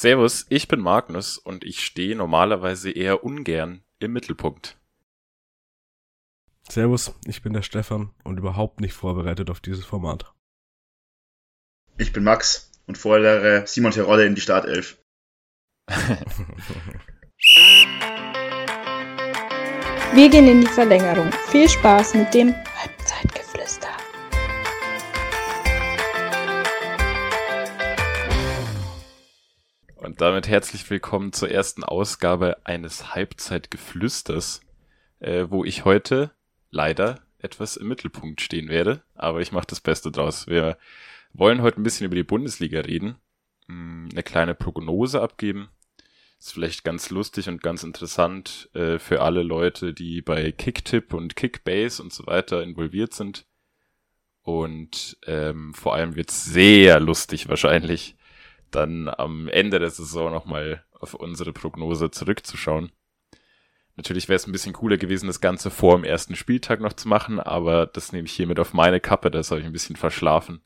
Servus, ich bin Magnus und ich stehe normalerweise eher ungern im Mittelpunkt. Servus, ich bin der Stefan und überhaupt nicht vorbereitet auf dieses Format. Ich bin Max und fordere Simon Terodde in die Startelf. Wir gehen in die Verlängerung. Viel Spaß mit dem Damit herzlich willkommen zur ersten Ausgabe eines Halbzeitgeflüsters, äh, wo ich heute leider etwas im Mittelpunkt stehen werde, aber ich mache das Beste draus. Wir wollen heute ein bisschen über die Bundesliga reden, hm, eine kleine Prognose abgeben. Ist vielleicht ganz lustig und ganz interessant äh, für alle Leute, die bei Kicktip und Kickbase und so weiter involviert sind. Und ähm, vor allem wird sehr lustig wahrscheinlich, dann am Ende der Saison nochmal auf unsere Prognose zurückzuschauen. Natürlich wäre es ein bisschen cooler gewesen, das Ganze vor dem ersten Spieltag noch zu machen, aber das nehme ich hiermit auf meine Kappe, das habe ich ein bisschen verschlafen.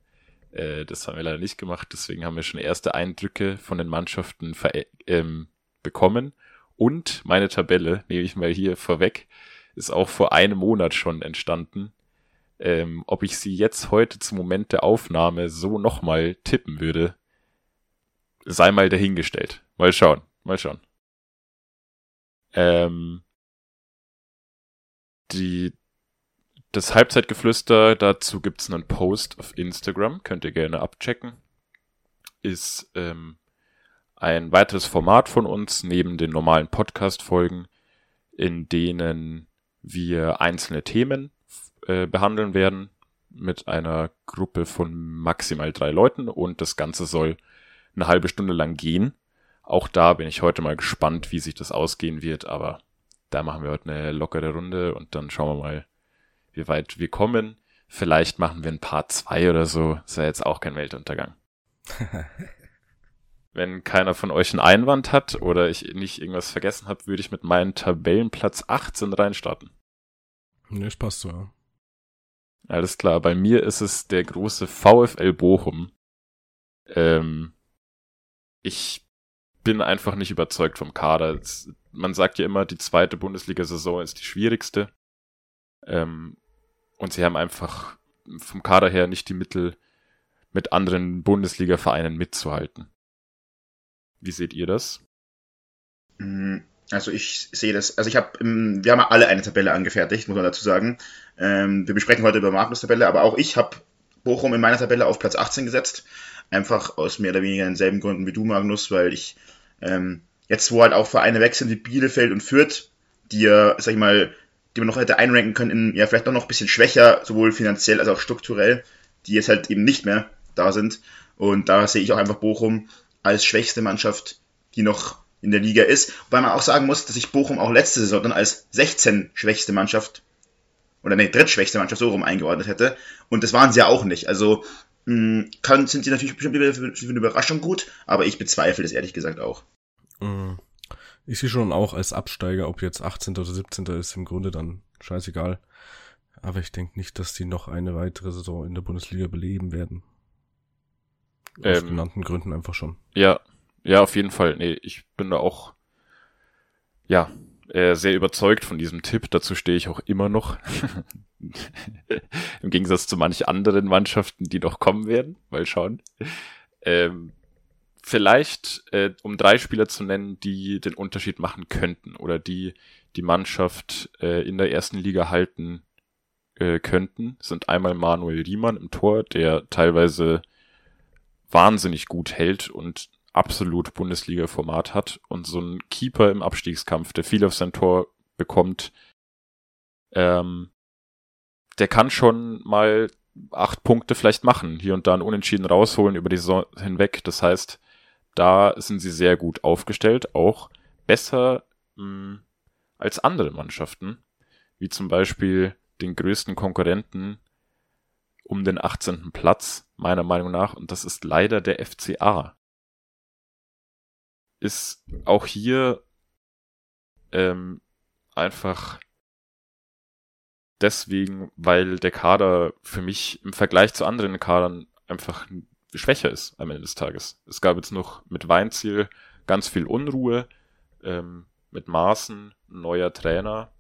Äh, das haben wir leider nicht gemacht, deswegen haben wir schon erste Eindrücke von den Mannschaften ähm, bekommen. Und meine Tabelle, nehme ich mal hier vorweg, ist auch vor einem Monat schon entstanden. Ähm, ob ich sie jetzt heute zum Moment der Aufnahme so nochmal tippen würde, sei mal dahingestellt. Mal schauen, mal schauen. Ähm, die, das Halbzeitgeflüster, dazu gibt's einen Post auf Instagram, könnt ihr gerne abchecken. Ist ähm, ein weiteres Format von uns neben den normalen Podcast-Folgen, in denen wir einzelne Themen äh, behandeln werden mit einer Gruppe von maximal drei Leuten und das Ganze soll eine halbe Stunde lang gehen. Auch da bin ich heute mal gespannt, wie sich das ausgehen wird, aber da machen wir heute eine lockere Runde und dann schauen wir mal, wie weit wir kommen. Vielleicht machen wir ein Part zwei oder so. Ist ja jetzt auch kein Weltuntergang. Wenn keiner von euch einen Einwand hat oder ich nicht irgendwas vergessen habe, würde ich mit meinem Tabellenplatz 18 reinstarten. Ne, das passt so, ja. Alles klar, bei mir ist es der große VfL Bochum. Ähm, ich bin einfach nicht überzeugt vom Kader. Man sagt ja immer, die zweite Bundesliga-Saison ist die schwierigste. Ähm, und sie haben einfach vom Kader her nicht die Mittel, mit anderen Bundesliga-Vereinen mitzuhalten. Wie seht ihr das? Mm, also ich sehe das, also ich habe, wir haben alle eine Tabelle angefertigt, muss man dazu sagen. Ähm, wir besprechen heute über Magnus Tabelle, aber auch ich habe Bochum in meiner Tabelle auf Platz 18 gesetzt. Einfach aus mehr oder weniger denselben Gründen wie du, Magnus, weil ich ähm, jetzt, wo halt auch Vereine wechseln wie Bielefeld und Fürth, die ja, sag ich mal, die man noch hätte einranken können, in, ja, vielleicht noch ein bisschen schwächer, sowohl finanziell als auch strukturell, die jetzt halt eben nicht mehr da sind. Und da sehe ich auch einfach Bochum als schwächste Mannschaft, die noch in der Liga ist. Wobei man auch sagen muss, dass ich Bochum auch letzte Saison dann als 16 schwächste Mannschaft oder nee, drittschwächste Mannschaft so rum eingeordnet hätte. Und das waren sie ja auch nicht. Also kann, sind sie natürlich bestimmt für, für eine Überraschung gut, aber ich bezweifle das ehrlich gesagt auch. Mhm. Ich sehe schon auch als Absteiger, ob jetzt 18. oder 17. ist, im Grunde dann scheißegal. Aber ich denke nicht, dass die noch eine weitere Saison in der Bundesliga beleben werden. Aus ähm, genannten Gründen einfach schon. Ja, ja, auf jeden Fall. Nee, ich bin da auch, ja, äh, sehr überzeugt von diesem Tipp. Dazu stehe ich auch immer noch. Im Gegensatz zu manch anderen Mannschaften, die noch kommen werden. Mal schauen. Ähm, vielleicht, äh, um drei Spieler zu nennen, die den Unterschied machen könnten oder die die Mannschaft äh, in der ersten Liga halten äh, könnten, sind einmal Manuel Riemann im Tor, der teilweise wahnsinnig gut hält und absolut Bundesliga-Format hat und so ein Keeper im Abstiegskampf, der viel auf sein Tor bekommt, ähm, der kann schon mal acht Punkte vielleicht machen, hier und da einen Unentschieden rausholen über die Saison hinweg. Das heißt, da sind sie sehr gut aufgestellt, auch besser mh, hm, als andere Mannschaften, wie zum Beispiel den größten Konkurrenten um den 18. Platz, meiner Meinung nach, und das ist leider der FCA. Ist auch hier ähm, einfach deswegen, weil der Kader für mich im Vergleich zu anderen Kadern einfach schwächer ist am Ende des Tages. Es gab jetzt noch mit Weinziel ganz viel Unruhe, ähm, mit Maßen, neuer Trainer,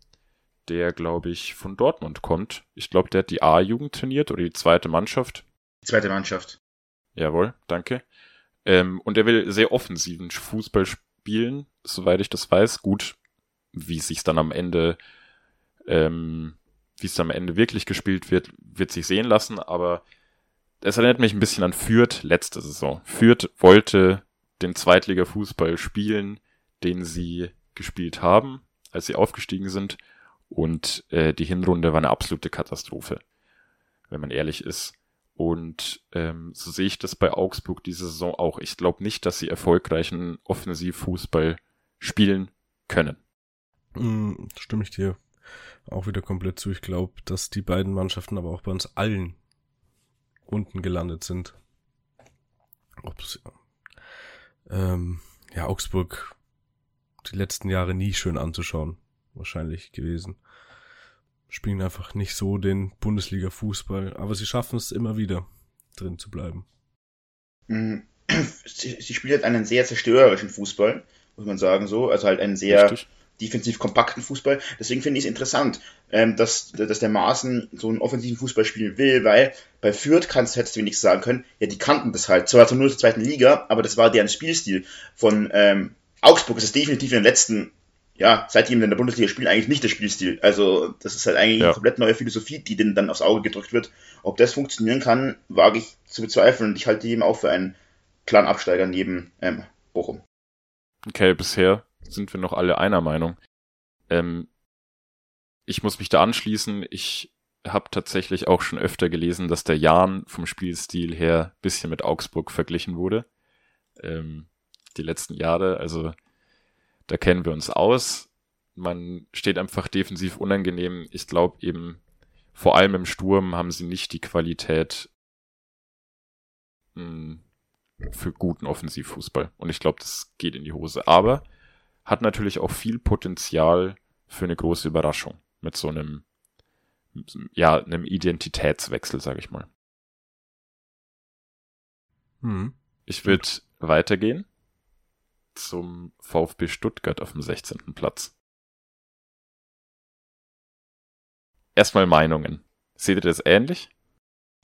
der, glaube ich, von Dortmund kommt. Ich glaube, der hat die A-Jugend trainiert oder die zweite Mannschaft. Die zweite Mannschaft. Jawohl, danke. Ähm, und er will sehr offensiven Fußball spielen, soweit ich das weiß. Gut, wie es sich dann am Ende, ähm, wie es am Ende wirklich gespielt wird, wird sich sehen lassen, aber es erinnert mich ein bisschen an Fürth letzte Saison. Fürth wollte den Zweitliga-Fußball spielen, den sie gespielt haben, als sie aufgestiegen sind. Und äh, die Hinrunde war eine absolute Katastrophe, wenn man ehrlich ist. Und ähm, so sehe ich das bei Augsburg diese Saison auch. Ich glaube nicht, dass sie erfolgreichen Offensivfußball spielen können. Mm, stimme ich dir auch wieder komplett zu. Ich glaube, dass die beiden Mannschaften aber auch bei uns allen unten gelandet sind. Ob's, ähm, ja, Augsburg die letzten Jahre nie schön anzuschauen, wahrscheinlich gewesen. Spielen einfach nicht so den Bundesliga-Fußball, aber sie schaffen es immer wieder, drin zu bleiben. Mhm. Sie, sie spielen halt einen sehr zerstörerischen Fußball, muss man sagen so. Also halt einen sehr Richtig. defensiv kompakten Fußball. Deswegen finde ich es interessant, ähm, dass, dass der Maaßen so einen offensiven Fußball spielen will, weil bei Fürth kannst, hättest du wenigstens sagen können, ja, die kannten das halt. Zwar nur zur zweiten Liga, aber das war deren Spielstil. Von ähm, Augsburg ist es definitiv in den letzten, ja, seit die in der Bundesliga spielen, eigentlich nicht der Spielstil. Also, das ist halt eigentlich ja. eine komplett neue Philosophie, die denen dann aufs Auge gedrückt wird. Ob das funktionieren kann, wage ich zu bezweifeln. Und ich halte die eben auch für einen klaren Absteiger neben ähm, Bochum. Okay, bisher sind wir noch alle einer Meinung. Ähm, ich muss mich da anschließen. Ich habe tatsächlich auch schon öfter gelesen, dass der Jan vom Spielstil her bisschen mit Augsburg verglichen wurde. Ähm, die letzten Jahre. Also da kennen wir uns aus. Man steht einfach defensiv unangenehm. Ich glaube eben, vor allem im Sturm haben sie nicht die Qualität mh, hm, für guten Offensivfußball. Und ich glaube, das geht in die Hose. Aber hat natürlich auch viel Potenzial für eine große Überraschung mit so einem ja, einem Identitätswechsel, sage ich mal. Hm. Ich würde weitergehen zum VfB Stuttgart auf dem 16. Platz. Erstmal Meinungen. Seht ihr das ähnlich?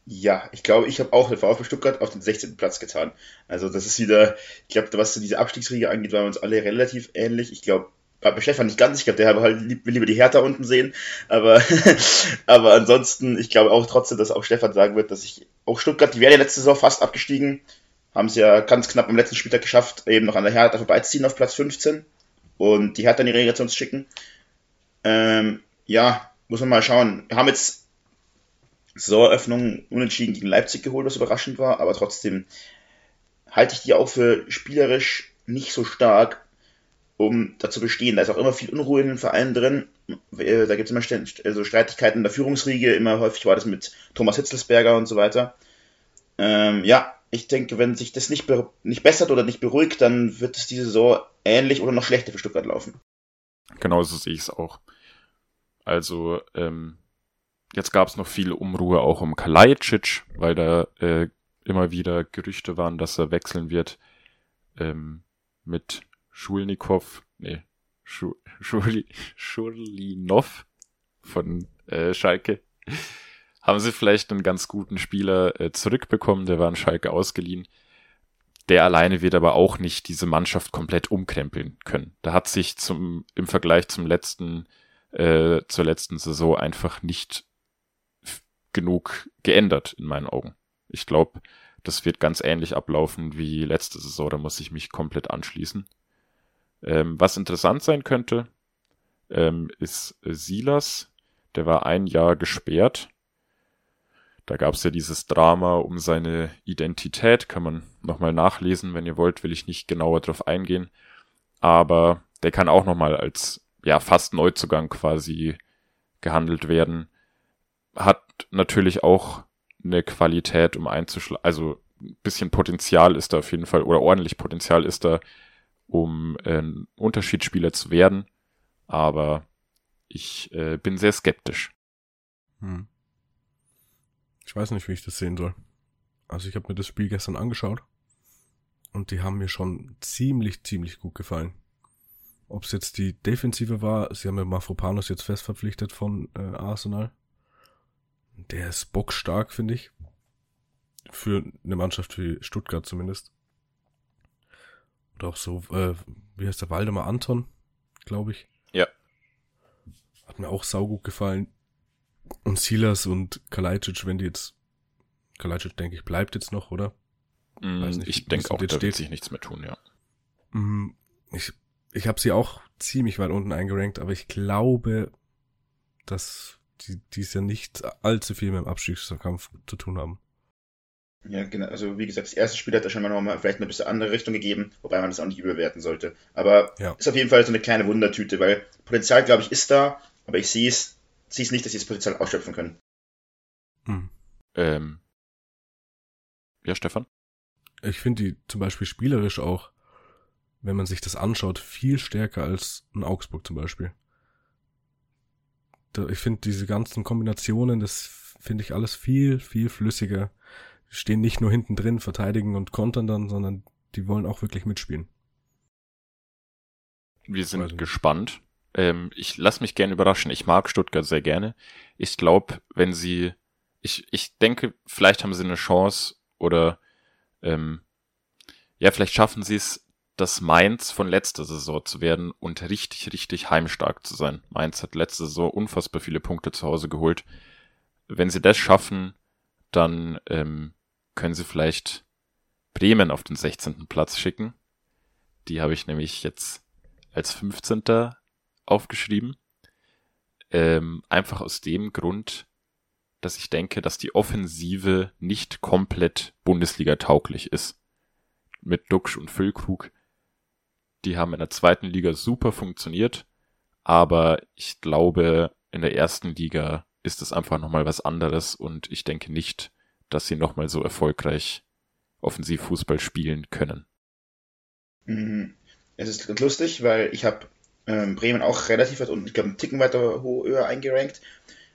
Ja, ich glaube, ich habe auch den VfB Stuttgart auf den 16. Platz getan. Also das ist wieder, ich glaube, was so diese Abstiegsriege angeht, waren wir uns alle relativ ähnlich. Ich glaube, bei Stefan nicht ganz, ich glaube, der halt will lieber die Hertha unten sehen, aber, aber ansonsten, ich glaube auch trotzdem, dass auch Stefan sagen wird, dass ich, auch Stuttgart, die wäre ja letzte Saison fast abgestiegen, haben es ja ganz knapp am letzten Spieltag geschafft, eben noch an der Hertha vorbeiziehen auf Platz 15 und die Hertha in die Relegation zu schicken. Ähm, ja, muss man mal schauen. Wir haben jetzt Saisoneröffnung unentschieden gegen Leipzig geholt, was überraschend war, aber trotzdem halte ich die auch für spielerisch nicht so stark, um da zu bestehen. Da ist auch immer viel Unruhe in den Vereinen drin. Äh, da gibt es immer also Streitigkeiten in der Führungsriege, immer häufig war das mit Thomas Hitzelsberger und so weiter. Ähm, ja, ich denke, wenn sich das nicht, nicht bessert oder nicht beruhigt, dann wird es diese Saison ähnlich oder noch schlechter für Stuttgart laufen. Genau so sehe ich es auch. Also, ähm, jetzt gab es noch viel Umruhe auch um Kalajdzic, weil da äh, immer wieder Gerüchte waren, dass er wechseln wird ähm, mit Schulnikow, nee, Schu Schuli Schulinov von äh, Schalke haben sie vielleicht einen ganz guten Spieler äh, zurückbekommen, der war an Schalke ausgeliehen. Der alleine wird aber auch nicht diese Mannschaft komplett umkrempeln können. Da hat sich zum, im Vergleich zum letzten, äh, zur letzten Saison einfach nicht genug geändert in meinen Augen. Ich glaube, das wird ganz ähnlich ablaufen wie letzte Saison, da muss ich mich komplett anschließen. Ähm, was interessant sein könnte, ähm, ist Silas, der war ein Jahr gesperrt da gab es ja dieses Drama um seine Identität, kann man nochmal nachlesen, wenn ihr wollt, will ich nicht genauer drauf eingehen. Aber der kann auch nochmal als ja fast Neuzugang quasi gehandelt werden. Hat natürlich auch eine Qualität, um einzuschlagen. Also ein bisschen Potenzial ist da auf jeden Fall, oder ordentlich Potenzial ist da, um ein Unterschiedsspieler zu werden. Aber ich äh, bin sehr skeptisch. Hm. Ich weiß nicht, wie ich das sehen soll. Also ich habe mir das Spiel gestern angeschaut und die haben mir schon ziemlich, ziemlich gut gefallen. Ob es jetzt die Defensive war, sie haben ja Mafropanos jetzt fest verpflichtet von äh, Arsenal. Der ist bockstark, finde ich. Für eine Mannschaft wie Stuttgart zumindest. Und auch so, äh, wie heißt der, Waldemar Anton, glaube ich. Ja. Hat mir auch saugut gefallen. Und Silas und Kalajdzic, wenn die jetzt, Kalajdzic denke ich, bleibt jetzt noch, oder? Mm, Weiß nicht, ich denke es auch, da jetzt wird steht. sich nichts mehr tun, ja. Mm, Ich, ich habe sie auch ziemlich weit unten eingerankt, aber ich glaube, dass die dies ja nicht allzu viel mit dem Abstiegskampf zu tun haben. Ja, genau. Also wie gesagt, das erste Spiel hat da schon mal noch mal vielleicht eine bisschen andere Richtung gegeben, wobei man das auch nicht überbewerten sollte. Aber Ja. ist auf jeden Fall so eine kleine Wundertüte, weil Potenzial, glaube ich, ist da, aber ich sehe es, sehe es nicht, dass sie das Potenzial ausschöpfen können. Hm. Ähm, ja, Stefan? Ich finde die zum Beispiel spielerisch auch, wenn man sich das anschaut, viel stärker als ein Augsburg zum Beispiel. Da, ich finde diese ganzen Kombinationen, das finde ich alles viel, viel flüssiger. Die stehen nicht nur hinten drin, verteidigen und kontern dann, sondern die wollen auch wirklich mitspielen. Wir sind gespannt. Ähm, ich lass mich gerne überraschen. Ich mag Stuttgart sehr gerne. Ich glaube, wenn sie, ich, ich denke, vielleicht haben sie eine Chance oder ähm, ja, vielleicht schaffen sie es, das Mainz von letzter Saison zu werden und richtig, richtig heimstark zu sein. Mainz hat letzte Saison unfassbar viele Punkte zu Hause geholt. Wenn sie das schaffen, dann ähm, können sie vielleicht Bremen auf den 16. Platz schicken. Die habe ich nämlich jetzt als 15. aufgeschrieben. Ähm, einfach aus dem Grund, dass ich denke, dass die Offensive nicht komplett Bundesliga tauglich ist. Mit Duxch und Füllkrug. Die haben in der zweiten Liga super funktioniert, aber ich glaube, in der ersten Liga ist es einfach nochmal was anderes und ich denke nicht, dass sie nochmal so erfolgreich Offensivfußball spielen können. Mhm. Es ist lustig, weil ich habe ähm, Bremen auch relativ weit unten, ich glaube, einen Ticken weiter höher eingerankt.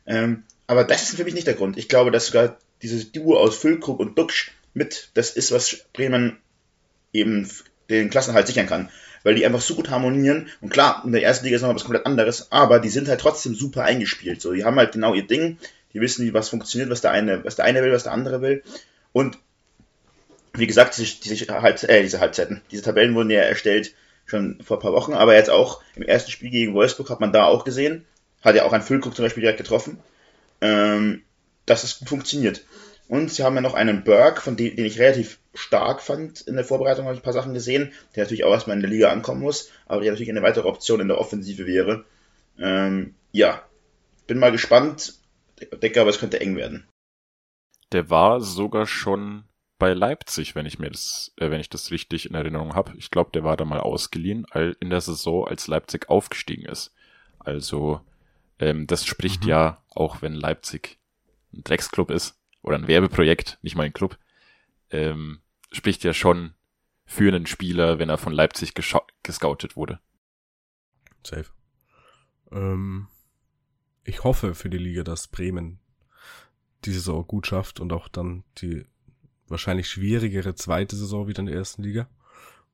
Ähm, aber das ist für mich nicht der Grund. Ich glaube, dass sogar dieses Duo aus Füllkrug und Duxch mit das ist, was Bremen eben den Klassenhalt sichern kann. Weil die einfach so gut harmonieren. Und klar, in der ersten Liga ist noch was komplett anderes, aber die sind halt trotzdem super eingespielt. So, die haben halt genau ihr Ding. Die wissen, was funktioniert, was der eine, was der eine will, was der andere will. Und wie gesagt, diese, diese, Halbze äh, diese Halbzeiten, diese Tabellen wurden ja erstellt schon vor ein paar Wochen, aber jetzt auch im ersten Spiel gegen Wolfsburg hat man da auch gesehen, hat ja auch ein Füllkrug zum Beispiel direkt getroffen, ähm, dass es gut funktioniert. Und sie haben ja noch einen Berg, von dem, den ich relativ stark fand in der Vorbereitung, habe ich ein paar Sachen gesehen, der natürlich auch erstmal in der Liga ankommen muss, aber der natürlich eine weitere Option in der Offensive wäre. Ähm, ja, bin mal gespannt, denke aber, es könnte eng werden. Der war sogar schon bei Leipzig, wenn ich mir das, äh, wenn ich das richtig in Erinnerung habe. Ich glaube, der war da mal ausgeliehen, all, in der Saison, als Leipzig aufgestiegen ist. Also ähm, das spricht Mhm. ja, auch wenn Leipzig ein Drecksclub ist oder ein Werbeprojekt, nicht mal ein Club, ähm, spricht ja schon für einen Spieler, wenn er von Leipzig gescoutet wurde. Safe. Ähm, ich hoffe für die Liga, dass Bremen die Saison gut schafft und auch dann die wahrscheinlich schwierigere zweite Saison wieder in der ersten Liga.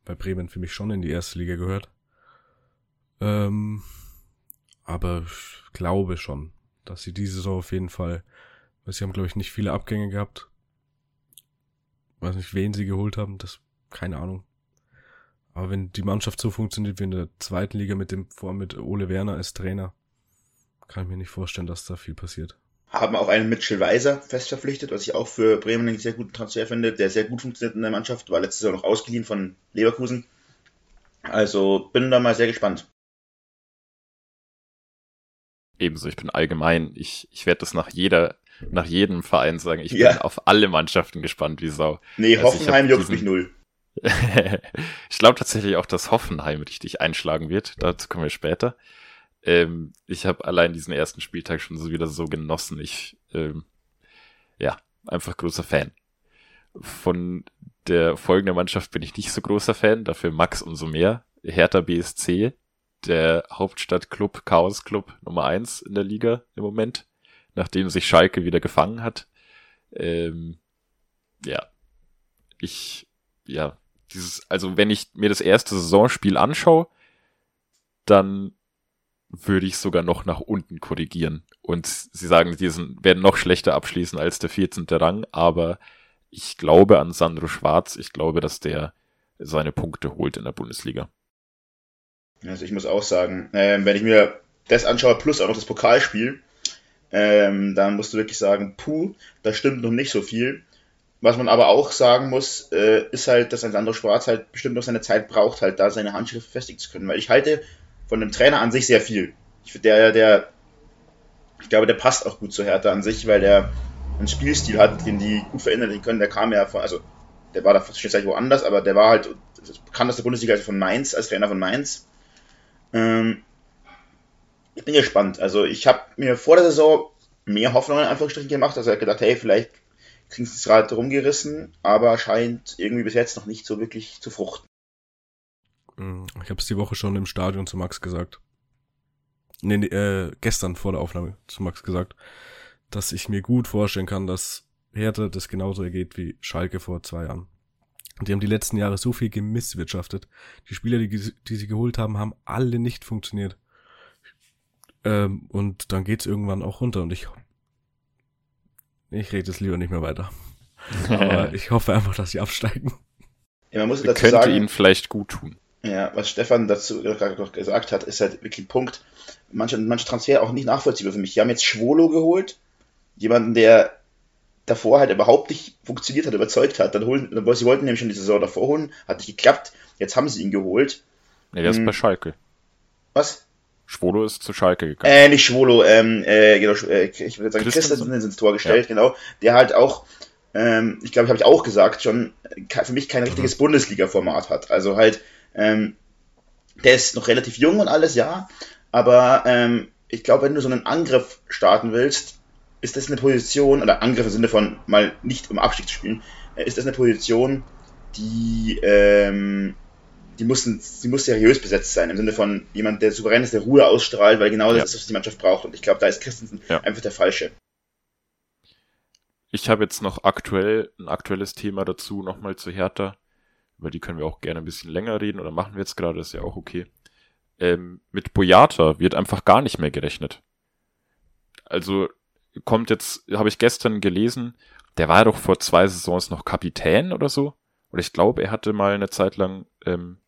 Weil Bremen für mich schon in die erste Liga gehört. Ähm, aber ich glaube schon, dass sie diese Saison auf jeden Fall, weil sie haben glaube ich nicht viele Abgänge gehabt. Weiß nicht, wen sie geholt haben, das, keine Ahnung. Aber wenn die Mannschaft so funktioniert wie in der zweiten Liga mit dem, vor allem mit Ole Werner als Trainer, kann ich mir nicht vorstellen, dass da viel passiert. Haben auch einen Mitchell Weiser fest verpflichtet, was ich auch für Bremen einen sehr guten Transfer finde, der sehr gut funktioniert in der Mannschaft, war letztes Jahr noch ausgeliehen von Leverkusen. Also bin da mal sehr gespannt. Ebenso, ich bin allgemein, ich, ich werde das nach jeder, nach jedem Verein sagen, ich Ja. bin auf alle Mannschaften gespannt wie Sau. Nee, Also Hoffenheim juckt mich null. ich glaube tatsächlich auch, dass Hoffenheim richtig einschlagen wird. Dazu kommen wir später. Ähm, ich habe allein diesen ersten Spieltag schon so wieder so genossen. Ich, ähm, ja, einfach großer Fan. Von der folgenden Mannschaft bin ich nicht so großer Fan, dafür Max umso mehr. Hertha BSC, der Hauptstadtclub, Chaos Club Nummer eins in der Liga im Moment, nachdem sich Schalke wieder gefangen hat. Ähm, ja, ich, ja, dieses, also wenn ich mir das erste Saisonspiel anschaue, dann würde ich sogar noch nach unten korrigieren. Und sie sagen, die sind, werden noch schlechter abschließen als der 14. Rang, aber ich glaube an Sandro Schwarz. Ich glaube, dass der seine Punkte holt in der Bundesliga. Also ich muss auch sagen, äh, wenn ich mir das anschaue, plus auch noch das Pokalspiel, ähm, dann musst du wirklich sagen, puh, da stimmt noch nicht so viel. Was man aber auch sagen muss, äh, ist halt, dass ein Sandro Schwarz halt bestimmt noch seine Zeit braucht, halt da seine Handschrift festigen zu können. Weil ich halte von dem Trainer an sich sehr viel. Ich, der, der, ich glaube, der passt auch gut zu Hertha an sich, weil der einen Spielstil hat, den die gut verinnerlichen können. Der kam ja von, also der war da zwischenzeitlich woanders, aber der war halt bekannt aus der Bundesliga von Mainz, als Trainer von Mainz. Ähm, ich bin gespannt. Also ich habe mir vor der Saison mehr Hoffnung in Anführungsstrichen gemacht. Also ich habe gedacht, hey, vielleicht kriegen sie das Rad rumgerissen, aber scheint irgendwie bis jetzt noch nicht so wirklich zu fruchten. Hm, ich habe es die Woche schon im Stadion zu Max gesagt. Nee, nee äh, gestern vor der Aufnahme zu Max gesagt, dass ich mir gut vorstellen kann, dass Hertha das genauso ergeht wie Schalke vor zwei Jahren. Die haben die letzten Jahre so viel gemisswirtschaftet. Die Spieler, die, die sie geholt haben, haben alle nicht funktioniert. Ähm, und dann geht's irgendwann auch runter und ich ich rede jetzt lieber nicht mehr weiter. Aber ich hoffe einfach, dass sie absteigen. Ja, man muss dazu könnte sagen, ihnen vielleicht gut tun. Ja, was Stefan dazu gesagt hat, ist halt wirklich ein Punkt. Manche, manche Transfer auch nicht nachvollziehbar für mich. Die haben jetzt Schwolo geholt, jemanden, der davor halt überhaupt nicht funktioniert hat, überzeugt hat. Dann holen, sie wollten nämlich schon die Saison davor holen, hat nicht geklappt. Jetzt haben sie ihn geholt. Ja, der hm. ist bei Schalke. Was? Schwolo ist zu Schalke gegangen. Äh, nicht Schwolo, ähm, äh, genau, äh, ich würde sagen, Christensen ist ins Tor gestellt, ja. genau. Der halt auch, ähm, ich glaube, habe ich auch gesagt, schon für mich kein richtiges mhm. Bundesliga-Format hat. Also halt, ähm, der ist noch relativ jung und alles, ja, aber ähm, ich glaube, wenn du so einen Angriff starten willst, ist das eine Position, oder Angriff im Sinne von mal nicht um Abstieg zu spielen, äh, ist das eine Position, die, ähm, die, mussten, die muss seriös besetzt sein, im Sinne von jemand, der souverän ist, der Ruhe ausstrahlt, weil genau das ja. ist, was die Mannschaft braucht. Und ich glaube, da ist Christensen ja. einfach der Falsche. Ich habe jetzt noch aktuell ein aktuelles Thema dazu, nochmal zu Hertha. Über die können wir auch gerne ein bisschen länger reden oder machen wir jetzt gerade, ist ja auch okay. Ähm, mit Boyata wird einfach gar nicht mehr gerechnet. Also kommt jetzt, habe ich gestern gelesen, der war doch vor zwei Saisons noch Kapitän oder so. Oder ich glaube, er hatte mal eine Zeit lang ähm,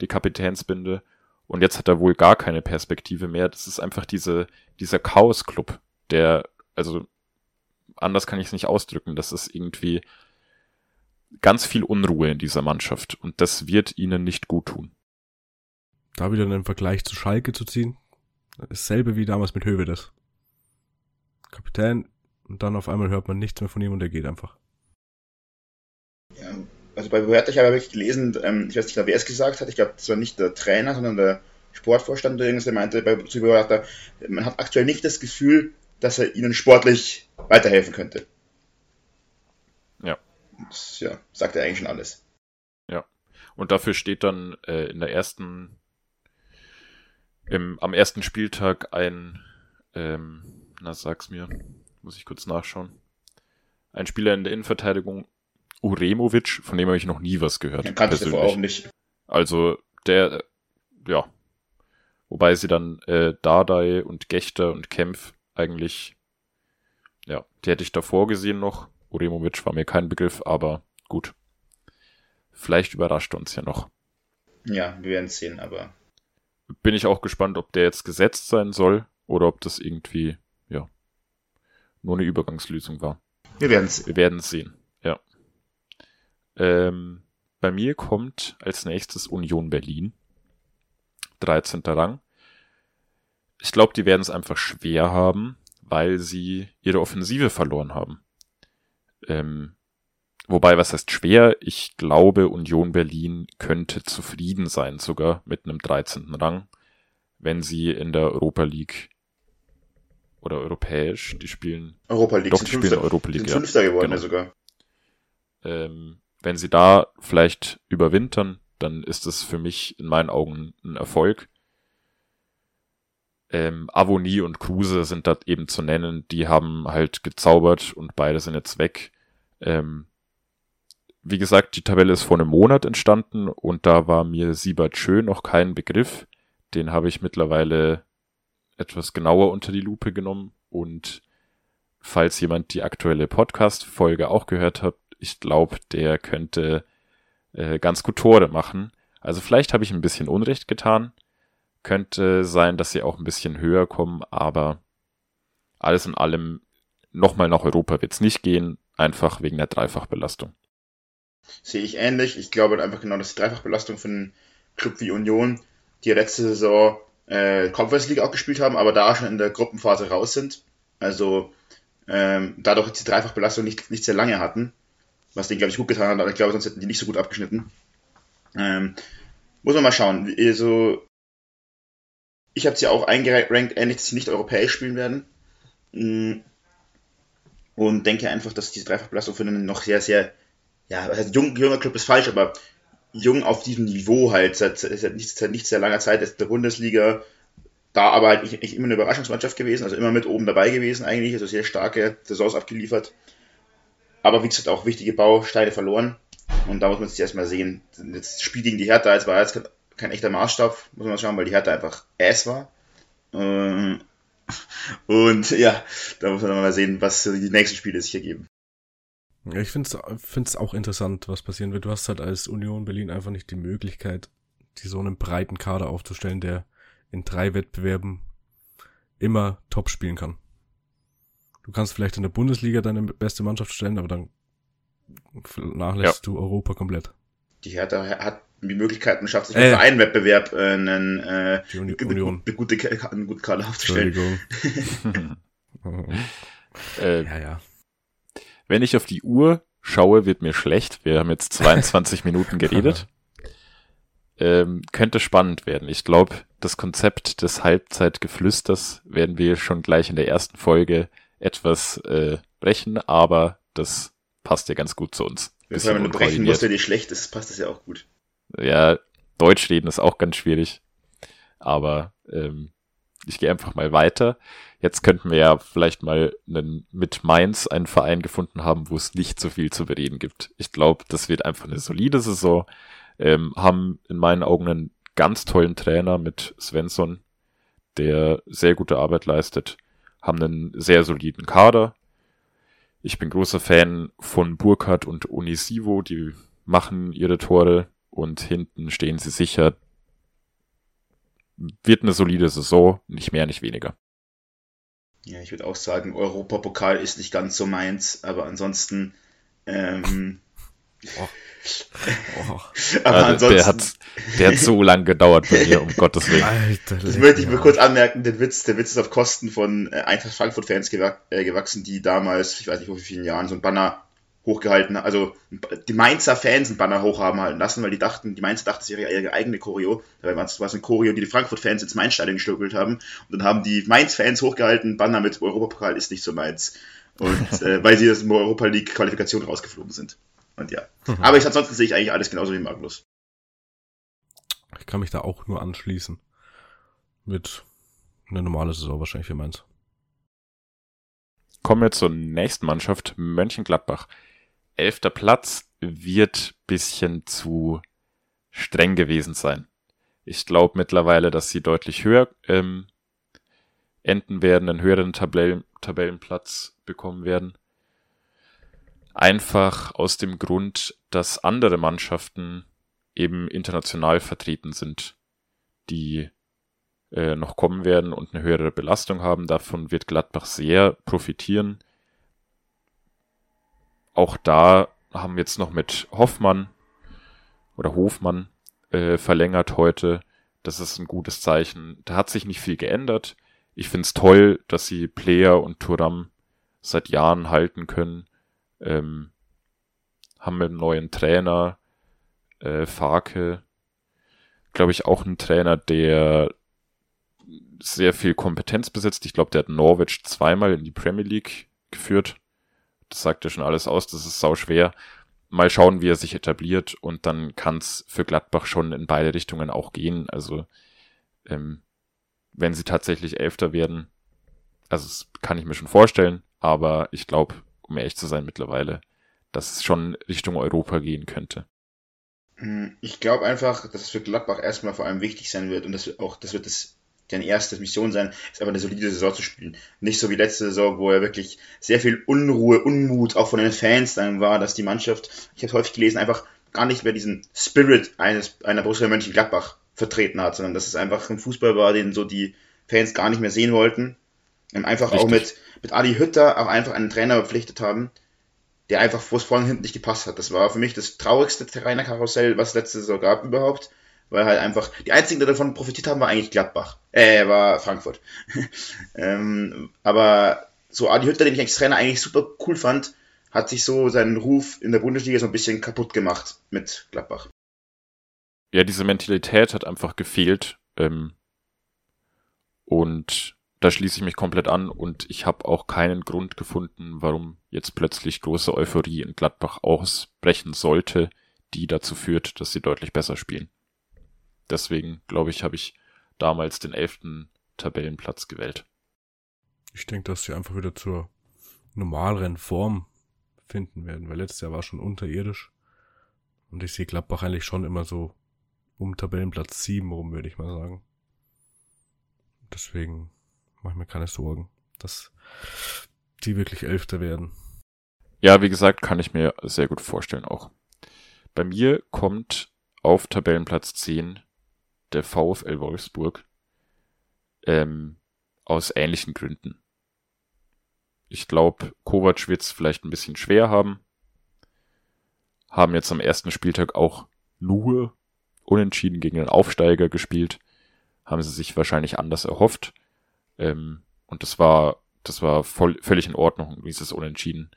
die Kapitänsbinde und jetzt hat er wohl gar keine Perspektive mehr. Das ist einfach diese, dieser Chaos-Club, der, also anders kann ich es nicht ausdrücken. Das ist irgendwie ganz viel Unruhe in dieser Mannschaft und das wird ihnen nicht gut tun. Da wieder einen Vergleich zu Schalke zu ziehen, dasselbe wie damals mit Hövedes. Kapitän und dann auf einmal hört man nichts mehr von ihm und er geht einfach. Ja, also bei Huerta, ich habe wirklich gelesen, ähm, ich weiß nicht, wer es gesagt hat, ich glaube, das war nicht der Trainer, sondern der Sportvorstand oder irgendwas, der meinte bei zu Huerta, man hat aktuell nicht das Gefühl, dass er ihnen sportlich weiterhelfen könnte. Ja. Das, ja, sagt er eigentlich schon alles. Ja. Und dafür steht dann äh, in der ersten, im, am ersten Spieltag ein ähm, na, sag's mir. Muss ich kurz nachschauen. Ein Spieler in der Innenverteidigung, Uremovic, von dem habe ich noch nie was gehört. Den kannte ich auch nicht. Also, der, ja. Wobei sie dann äh, Dardai und Gechter und Kempf eigentlich, ja, die hätte ich davor gesehen noch. Uremovic war mir kein Begriff, aber gut. Vielleicht überrascht uns ja noch. Ja, wir werden es sehen, aber. Bin ich auch gespannt, ob der jetzt gesetzt sein soll oder ob das irgendwie nur eine Übergangslösung war. Wir werden es Wir werden sehen, ja. Ähm, bei mir kommt als nächstes Union Berlin. 13. Rang. Ich glaube, die werden es einfach schwer haben, weil sie ihre Offensive verloren haben. Ähm, wobei, was heißt schwer? Ich glaube, Union Berlin könnte zufrieden sein, sogar mit einem 13. Rang, wenn sie in der Europa League oder europäisch, die spielen Europa League, doch, die spielen Fünfter, Europa League, sind ja. Fünfter geworden genau. sogar. Ähm, wenn sie da vielleicht überwintern, dann ist das für mich in meinen Augen ein Erfolg. Ähm, Avonie und Kruse sind da eben zu nennen, die haben halt gezaubert und beide sind jetzt weg. Ähm, wie gesagt, die Tabelle ist vor einem Monat entstanden und da war mir Siebert Schön noch kein Begriff. Den habe ich mittlerweile etwas genauer unter die Lupe genommen und falls jemand die aktuelle Podcast-Folge auch gehört hat, ich glaube, der könnte äh, ganz gut Tore machen. Also vielleicht habe ich ein bisschen Unrecht getan. Könnte sein, dass sie auch ein bisschen höher kommen, aber alles in allem nochmal nach Europa wird es nicht gehen, einfach wegen der Dreifachbelastung. Sehe ich ähnlich. Ich glaube einfach genau, dass die Dreifachbelastung für einen Club wie Union, die letzte Saison äh, Conference League auch gespielt haben, aber da schon in der Gruppenphase raus sind. Also ähm, dadurch die Dreifachbelastung nicht, nicht sehr lange hatten, was denen, glaube ich, gut getan hat, aber ich glaube, sonst hätten die nicht so gut abgeschnitten. Ähm, muss man mal schauen. Also, ich habe sie auch eingerankt, ähnlich, dass sie nicht europäisch spielen werden. Mm. Und denke einfach, dass diese Dreifachbelastung für einen noch sehr, sehr, ja, also jung, junger Club ist falsch, aber jung auf diesem Niveau halt, seit, seit, nicht, seit nicht sehr langer Zeit ist der Bundesliga, da aber halt nicht, nicht immer eine Überraschungsmannschaft gewesen, also immer mit oben dabei gewesen eigentlich, also sehr starke Saisons abgeliefert. Aber wie gesagt, auch wichtige Bausteine verloren. Und da muss man sich erstmal sehen. Das Spiel gegen die Hertha, jetzt war jetzt kein echter Maßstab, muss man schauen, weil die Hertha einfach Ass war. Ähm, und ja, da muss man dann mal sehen, was die nächsten Spiele sich ergeben. Ja, ich finde es auch interessant, was passieren wird. Du hast halt als Union Berlin einfach nicht die Möglichkeit, die so einen breiten Kader aufzustellen, der in drei Wettbewerben immer top spielen kann. Du kannst vielleicht in der Bundesliga deine beste Mannschaft stellen, aber dann nachlässt ja. du Europa komplett. Die Hertha hat die Möglichkeiten schafft, sich äh, für einen Wettbewerb äh, einen, äh. Eine gute, einen guten Kader aufzustellen. äh, ja, ja. Wenn ich auf die Uhr schaue, wird mir schlecht. Wir haben jetzt 22 Minuten geredet. Ähm, könnte spannend werden. Ich glaube, das Konzept des Halbzeitgeflüsters werden wir schon gleich in der ersten Folge etwas äh, brechen, aber das passt ja ganz gut zu uns. Wenn man brechen muss, der dir schlecht ist, passt das ja auch gut. Ja, Deutsch reden ist auch ganz schwierig. Aber ähm, ich gehe einfach mal weiter. Jetzt könnten wir ja vielleicht mal einen, mit Mainz einen Verein gefunden haben, wo es nicht so viel zu bereden gibt. Ich glaube, das wird einfach eine solide Saison. Ähm, haben in meinen Augen einen ganz tollen Trainer mit Svensson, der sehr gute Arbeit leistet. Haben einen sehr soliden Kader. Ich bin großer Fan von Burkhardt und Unisivo, die machen ihre Tore und hinten stehen sie sicher. Wird eine solide Saison, nicht mehr, nicht weniger. Ja, ich würde auch sagen, Europapokal ist nicht ganz so meins, aber ansonsten. Ähm, oh. Oh. aber also, ansonsten, der, hat, der hat so lang gedauert bei mir, um Gottes Willen. Alter, das möchte ich mir kurz anmerken, der Witz, der Witz ist auf Kosten von äh, Eintracht Frankfurt-Fans äh, gewachsen, die damals, ich weiß nicht vor wie vielen Jahren, so ein Banner hochgehalten, also die Mainzer Fans ein Banner hoch haben halten lassen, weil die dachten, die Mainzer dachten, es wäre ihre eigene Choreo. Dabei war es was ein Choreo, die die Frankfurt-Fans ins Mainz-Stadion geschluckelt haben. Und dann haben die Mainz-Fans hochgehalten, Banner mit Europapokal ist nicht so Mainz. Und äh, weil sie aus der Europa League-Qualifikation rausgeflogen sind. Und ja. Mhm. Aber ich, ansonsten sehe ich eigentlich alles genauso wie Magnus. Ich kann mich da auch nur anschließen. Mit einer normalen Saison wahrscheinlich für Mainz. Kommen wir zur nächsten Mannschaft, Mönchengladbach elfter Platz wird bisschen zu streng gewesen sein. Ich glaube mittlerweile, dass sie deutlich höher ähm, enden werden, einen höheren Tabellen Tabellenplatz bekommen werden. Einfach aus dem Grund, dass andere Mannschaften eben international vertreten sind, die äh, noch kommen werden und eine höhere Belastung haben. Davon wird Gladbach sehr profitieren auch da haben wir jetzt noch mit Hoffmann oder Hofmann äh, verlängert heute. Das ist ein gutes Zeichen. Da hat sich nicht viel geändert. Ich find's toll, dass sie Player und Turam seit Jahren halten können. Ähm, haben wir einen neuen Trainer, äh, Farke, glaube ich, auch einen Trainer, der sehr viel Kompetenz besitzt. Ich glaube, der hat Norwich zweimal in die Premier League geführt das sagt ja schon alles aus, das ist sau schwer. Mal schauen, wie er sich etabliert und dann kann es für Gladbach schon in beide Richtungen auch gehen. Also ähm, wenn sie tatsächlich Elfter werden, also das kann ich mir schon vorstellen, aber ich glaube, um ehrlich zu sein mittlerweile, dass es schon Richtung Europa gehen könnte. Hm, ich glaube einfach, dass es für Gladbach erstmal vor allem wichtig sein wird und das auch, das wird das deren erste Mission sein, ist einfach eine solide Saison zu spielen. Nicht so wie letzte Saison, wo er wirklich sehr viel Unruhe, Unmut auch von den Fans dann war, dass die Mannschaft, ich habe häufig gelesen, einfach gar nicht mehr diesen Spirit eines einer Borussia Mönchengladbach vertreten hat, sondern dass es einfach ein Fußball war, den so die Fans gar nicht mehr sehen wollten. Und einfach Richtig. auch mit, mit Adi Hütter auch einfach einen Trainer verpflichtet haben, der einfach, wo es vorne hinten nicht gepasst hat. Das war für mich das traurigste Trainerkarussell, was es letzte Saison gab überhaupt weil halt einfach die einzigen, die davon profitiert haben, war eigentlich Gladbach. Äh, war Frankfurt. ähm, aber so Adi Hütter, den ich als Trainer eigentlich super cool fand, hat sich so seinen Ruf in der Bundesliga so ein bisschen kaputt gemacht mit Gladbach. Ja, diese Mentalität hat einfach gefehlt. Ähm, und da schließe ich mich komplett an und ich habe auch keinen Grund gefunden, warum jetzt plötzlich große Euphorie in Gladbach ausbrechen sollte, die dazu führt, dass sie deutlich besser spielen. Deswegen, glaube ich, habe ich damals den elften Tabellenplatz gewählt. Ich denke, dass sie einfach wieder zur normaleren Form finden werden, weil letztes Jahr war schon unterirdisch. Und ich sehe Gladbach eigentlich schon immer so um Tabellenplatz 7 rum, würde ich mal sagen. Deswegen mache ich mir keine Sorgen, dass die wirklich Elfter werden. Ja, wie gesagt, kann ich mir sehr gut vorstellen auch. Bei mir kommt auf Tabellenplatz 10 der VfL Wolfsburg ähm, aus ähnlichen Gründen. Ich glaube, Kovac wird es vielleicht ein bisschen schwer haben. Haben jetzt am ersten Spieltag auch nur unentschieden gegen den Aufsteiger gespielt. Haben sie sich wahrscheinlich anders erhofft. Ähm, und das war, das war voll, völlig in Ordnung, dieses Unentschieden.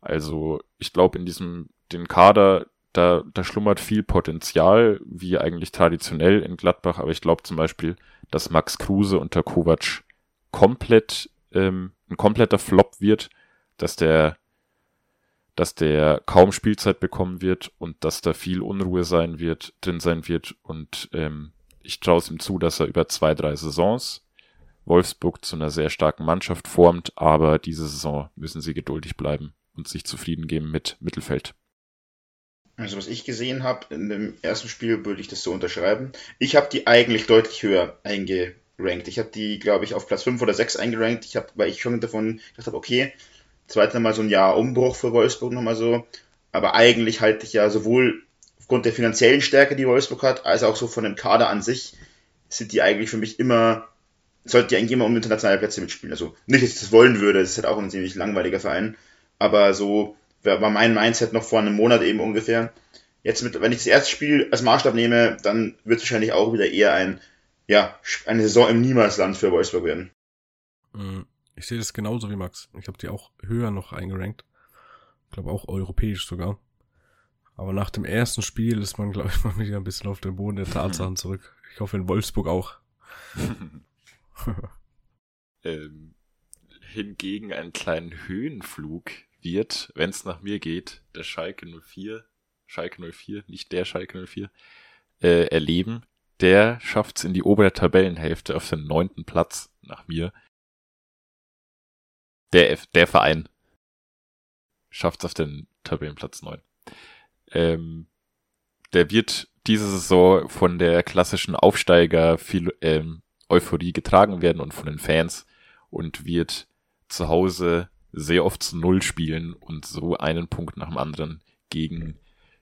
Also, ich glaube, in diesem, den Kader, da, da schlummert viel Potenzial, wie eigentlich traditionell in Gladbach, aber ich glaube zum Beispiel, dass Max Kruse unter Kovac komplett ähm, ein kompletter Flop wird, dass der dass der kaum Spielzeit bekommen wird und dass da viel Unruhe sein wird, drin sein wird und ähm, ich traue es ihm zu, dass er über zwei, drei Saisons Wolfsburg zu einer sehr starken Mannschaft formt, aber diese Saison müssen sie geduldig bleiben und sich zufrieden geben mit Mittelfeld. Also was ich gesehen habe in dem ersten Spiel, würde ich das so unterschreiben. Ich habe die eigentlich deutlich höher eingerankt. Ich habe die, glaube ich, auf Platz 5 oder 6 eingerankt. Ich habe, weil ich schon davon gedacht habe, okay, zweite Mal so ein Jahr Umbruch für Wolfsburg nochmal so. Aber eigentlich halte ich ja sowohl aufgrund der finanziellen Stärke, die Wolfsburg hat, als auch so von dem Kader an sich, sind die eigentlich für mich immer, sollte die eigentlich immer um internationale Plätze mitspielen. Also nicht, dass ich das wollen würde, das ist halt auch ein ziemlich langweiliger Verein. Aber so war mein Mindset noch vor einem Monat eben ungefähr. Jetzt mit, wenn ich das erste Spiel als Maßstab nehme, dann wird es wahrscheinlich auch wieder eher ein, ja, eine Saison im Niemalsland für Wolfsburg werden. Mm, ich sehe das genauso wie Max. Ich habe die auch höher noch eingerankt. Ich glaube auch europäisch sogar. Aber nach dem ersten Spiel ist man, glaube ich, mal wieder ein bisschen auf den Boden der Tatsachen zurück. Ich hoffe in Wolfsburg auch. ähm, hingegen einen kleinen Höhenflug wird, wenn es nach mir geht, der Schalke 04, Schalke 04, nicht der Schalke 04, äh, erleben. Der schafft's in die obere Tabellenhälfte auf den neunten Platz nach mir. Der, der Verein schafft's auf den Tabellenplatz neun. Ähm, der wird diese Saison von der klassischen Aufsteiger ähm, Euphorie getragen werden und von den Fans und wird zu Hause sehr oft zu Null spielen und so einen Punkt nach dem anderen gegen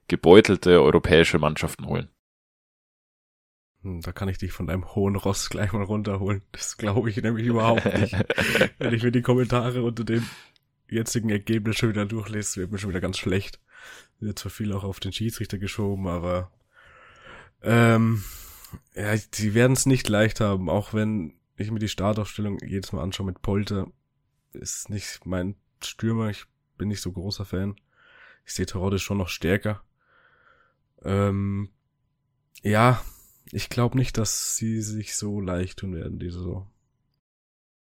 gebeutelte europäische Mannschaften holen. Hm, da kann ich dich von deinem hohen Ross gleich mal runterholen. Das glaube ich nämlich überhaupt nicht. Wenn ich mir die Kommentare unter dem jetzigen Ergebnis schon wieder durchlese, wird mir schon wieder ganz schlecht. Wird zwar viel auch auf den Schiedsrichter geschoben, aber ähm, ja, die werden es nicht leicht haben, auch wenn ich mir die Startaufstellung jedes Mal anschaue mit Polter ist nicht mein Stürmer. Ich bin nicht so großer Fan. Ich sehe Terodde schon noch stärker. Ähm, ja, ich glaube nicht, dass sie sich so leicht tun werden, diese Saison.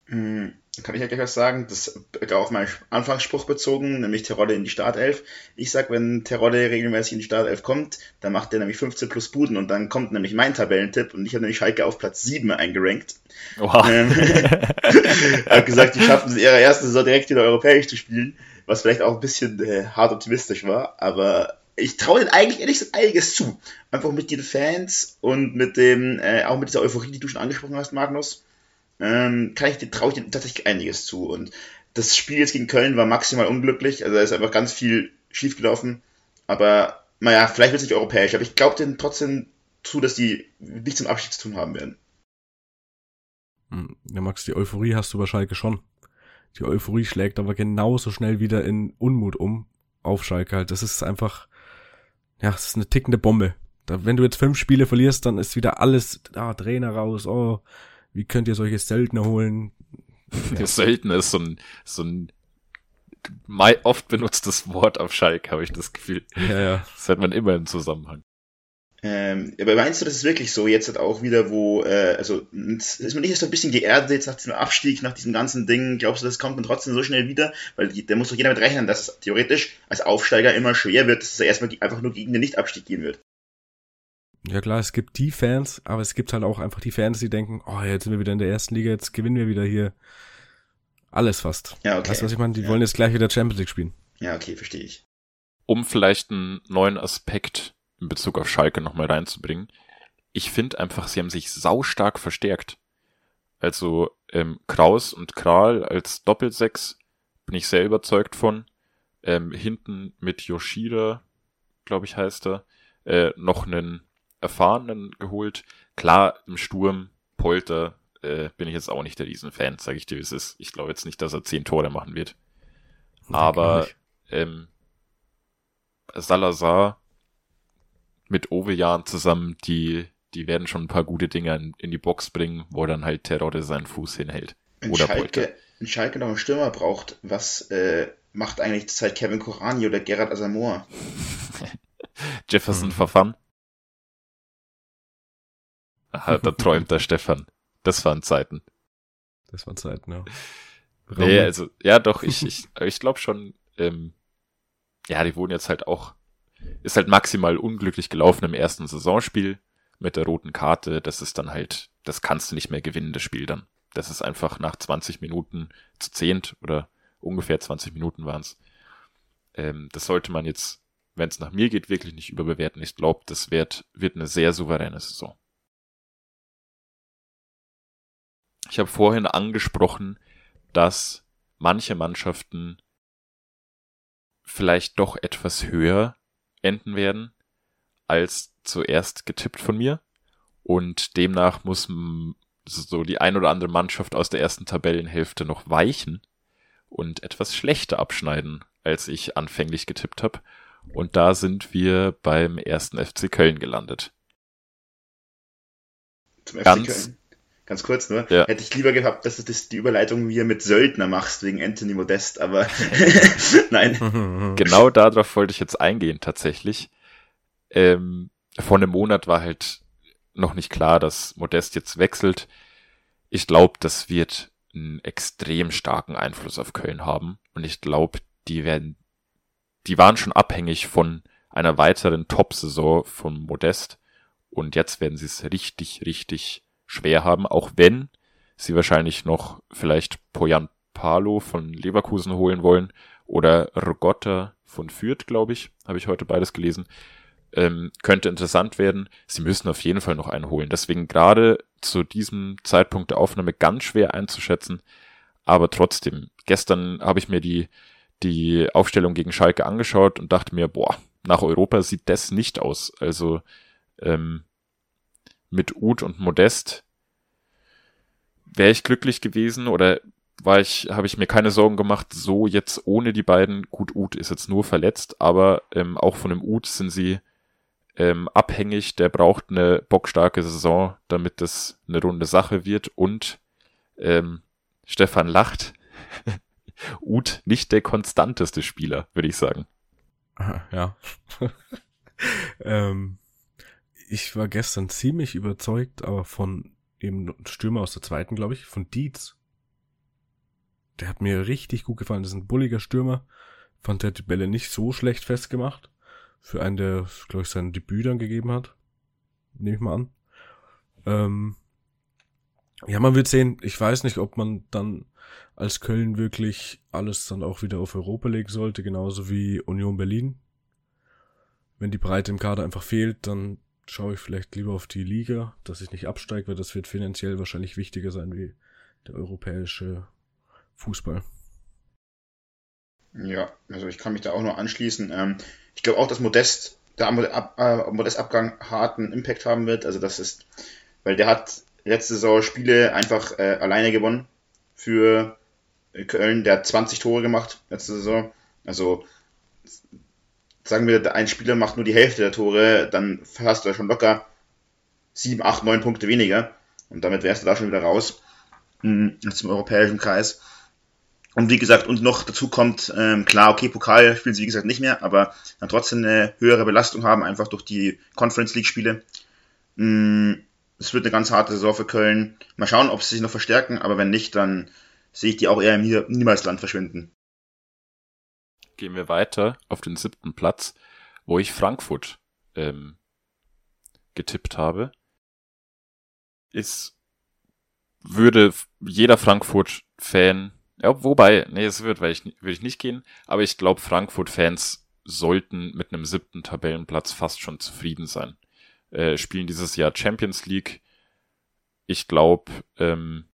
Mhm kann ich ja gleich was sagen, das auf meinen Anfangsspruch bezogen, nämlich Terodde in die Startelf. Ich sag, wenn Terodde regelmäßig in die Startelf kommt, dann macht er nämlich 15 plus Buden und dann kommt nämlich mein Tabellentipp und ich habe nämlich Schalke auf Platz 7 eingerankt. Wow. Ähm, habe gesagt, die schaffen es ihre erste Saison direkt wieder europäisch zu spielen. was vielleicht auch ein bisschen äh, hart optimistisch war, aber ich traue denen eigentlich ehrlich gesagt einiges zu. Einfach mit den Fans und mit dem, äh, auch mit dieser Euphorie, die du schon angesprochen hast, Magnus, ähm, kann ich, traue ich denen tatsächlich einiges zu. Und das Spiel jetzt gegen Köln war maximal unglücklich, also da ist einfach ganz viel schiefgelaufen. Aber, naja, vielleicht wird es nicht europäisch, aber ich glaube denen trotzdem zu, dass die nichts zum Abschied zu tun haben werden. Hm, ja, Max, die Euphorie hast du bei Schalke schon. Die Euphorie schlägt aber genauso schnell wieder in Unmut um auf Schalke halt. Das ist einfach, ja, das ist eine tickende Bombe. Da, wenn du jetzt fünf Spiele verlierst, dann ist wieder alles, ah, Trainer raus, oh, wie könnt ihr solche Söldner holen? Ja. Söldner ist so ein, so ein oft benutztes Wort auf Schalke, habe ich das Gefühl. Ja, ja. Das hat man immer im Zusammenhang. Ähm, aber meinst du, das ist wirklich so jetzt halt auch wieder, wo, äh, also ist man nicht so ein bisschen geerdet jetzt nach diesem Abstieg, nach diesem ganzen Ding? Glaubst du, das kommt dann trotzdem so schnell wieder? Weil die, da muss doch jeder mit rechnen, dass es theoretisch als Aufsteiger immer schwer wird, dass es erstmal einfach nur gegen den Nicht-Abstieg gehen wird. Ja klar, es gibt die Fans, aber es gibt halt auch einfach die Fans, die denken, oh, jetzt sind wir wieder in der ersten Liga, jetzt gewinnen wir wieder hier alles fast. Ja, okay. Weißt du, was ich meine? Die ja. wollen jetzt gleich wieder Champions League spielen. Ja, okay, verstehe ich. Um vielleicht einen neuen Aspekt in Bezug auf Schalke nochmal reinzubringen. Ich finde einfach, sie haben sich saustark verstärkt. Also ähm, Kraus und Kral als Doppelsechs bin ich sehr überzeugt von. Ähm, hinten mit Yoshida, glaube ich, heißt er, äh, noch einen erfahrenen geholt. Klar, im Sturm, Polter, äh, bin ich jetzt auch nicht der Riesenfan, sage ich dir, wie es ist. Ich glaube jetzt nicht, dass er zehn Tore machen wird. Aber ähm, Salazar mit Ovejan zusammen, die, die werden schon ein paar gute Dinge in, in die Box bringen, wo dann halt Terodde seinen Fuß hinhält. Wenn oder Schalke, wenn Schalke noch einen Stürmer braucht, was äh, macht eigentlich zurzeit Kevin Korani oder Gerard Asamoah? Jefferson mhm. Verfan. Aha, da träumt der Stefan. Das waren Zeiten. Das waren Zeiten, ja. Nee, also, ja doch, ich, ich, ich glaube schon, ähm, ja, die wurden jetzt halt auch ist halt maximal unglücklich gelaufen im ersten Saisonspiel mit der roten Karte. Das ist dann halt, das kannst du nicht mehr gewinnen, das Spiel dann. Das ist einfach nach 20 Minuten zu zehnt oder ungefähr 20 Minuten waren es. Ähm, das sollte man jetzt, wenn es nach mir geht, wirklich nicht überbewerten. Ich glaube, das wird, wird eine sehr souveräne Saison. Ich habe vorhin angesprochen, dass manche Mannschaften vielleicht doch etwas höher enden werden als zuerst getippt von mir. Und demnach muss so die ein oder andere Mannschaft aus der ersten Tabellenhälfte noch weichen und etwas schlechter abschneiden, als ich anfänglich getippt habe. Und da sind wir beim ersten FC Köln gelandet. Zum FC Ganz, Köln. Ganz kurz nur. Ja. Hätte ich lieber gehabt, dass du das, die Überleitung hier mit Söldner machst wegen Anthony Modest, aber nein. Genau darauf wollte ich jetzt eingehen, tatsächlich. Ähm, vor einem Monat war halt noch nicht klar, dass Modest jetzt wechselt. Ich glaube, das wird einen extrem starken Einfluss auf Köln haben. Und ich glaube, die werden, die waren schon abhängig von einer weiteren Top-Saison von Modest. Und jetzt werden sie es richtig, richtig schwer haben, auch wenn sie wahrscheinlich noch vielleicht Poyan Palo von Leverkusen holen wollen oder Rogotta von Fürth, glaube ich, habe ich heute beides gelesen. Ähm, könnte interessant werden. Sie müssen auf jeden Fall noch einen holen. Deswegen gerade zu diesem Zeitpunkt der Aufnahme ganz schwer einzuschätzen. Aber trotzdem, gestern habe ich mir die, die Aufstellung gegen Schalke angeschaut und dachte mir, boah, nach Europa sieht das nicht aus. Also ähm, mit Uth und Modest wäre ich glücklich gewesen oder war ich, habe ich mir keine Sorgen gemacht, so jetzt ohne die beiden, gut, Uth ist jetzt nur verletzt, aber ähm, auch von dem Uth sind sie ähm, abhängig, der braucht eine bockstarke Saison, damit das eine runde Sache wird und ähm, Stefan lacht, Uth nicht der konstanteste Spieler, würde ich sagen. Ja. ähm, ich war gestern ziemlich überzeugt, aber von eben Stürmer aus der zweiten, glaube ich, von Dietz. Der hat mir richtig gut gefallen. Das ist ein bulliger Stürmer. Fand der die Bälle nicht so schlecht festgemacht. Für einen, der, glaube ich, sein Debüt dann gegeben hat. Nehme ich mal an. Ähm, Ja, man wird sehen. Ich weiß nicht, ob man dann als Köln wirklich alles dann auch wieder auf Europa legen sollte, genauso wie Union Berlin. Wenn die Breite im Kader einfach fehlt, dann schaue ich vielleicht lieber auf die Liga, dass ich nicht absteige, weil das wird finanziell wahrscheinlich wichtiger sein wie der europäische Fußball. Ja, also ich kann mich da auch nur anschließen. Ähm, ich glaube auch, dass Modest, der äh, Modest-Abgang harten Impact haben wird. Also das ist, weil der hat letzte Saison Spiele einfach äh, alleine gewonnen für Köln. Der hat 20 Tore gemacht letzte Saison. Also sagen wir, ein Spieler macht nur die Hälfte der Tore, dann hast du ja schon locker 7, 8, 9 Punkte weniger. Und damit wärst du da schon wieder raus hm, zum europäischen Kreis. Und wie gesagt, und noch dazu kommt, ähm, klar, okay, Pokal spielen sie wie gesagt nicht mehr, aber dann trotzdem eine höhere Belastung haben, einfach durch die Conference League Spiele. Mm, es wird eine ganz harte Saison für Köln. Mal schauen, ob sie sich noch verstärken, aber wenn nicht, dann sehe ich die auch eher im Niemalsland verschwinden. Gehen wir weiter auf den siebten Platz, wo ich Frankfurt ähm, getippt habe. Ist, würde jeder Frankfurt-Fan ja, wobei, nee, es wird, weil ich, würde ich nicht gehen, aber ich glaube, Frankfurt-Fans sollten mit einem siebten Tabellenplatz fast schon zufrieden sein. Äh, spielen dieses Jahr Champions League. Ich glaube, ähm,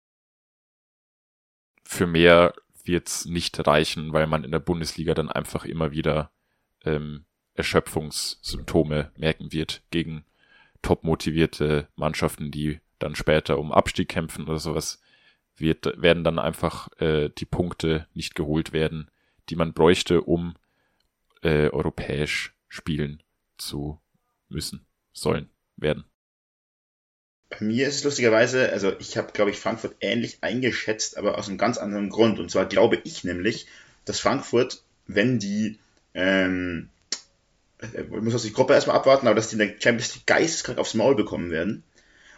für mehr wird's nicht reichen, weil man in der Bundesliga dann einfach immer wieder ähm, Erschöpfungssymptome merken wird gegen top motivierte Mannschaften, die dann später um Abstieg kämpfen oder sowas wird, werden dann einfach äh, die Punkte nicht geholt werden, die man bräuchte, um äh, europäisch spielen zu müssen, sollen, werden. Bei mir ist es lustigerweise, also ich habe, glaube ich, Frankfurt ähnlich eingeschätzt, aber aus einem ganz anderen Grund. Und zwar glaube ich nämlich, dass Frankfurt, wenn die, ähm, ich äh, muss aus die Gruppe erstmal abwarten, aber dass die in der Champions League geisteskrank aufs Maul bekommen werden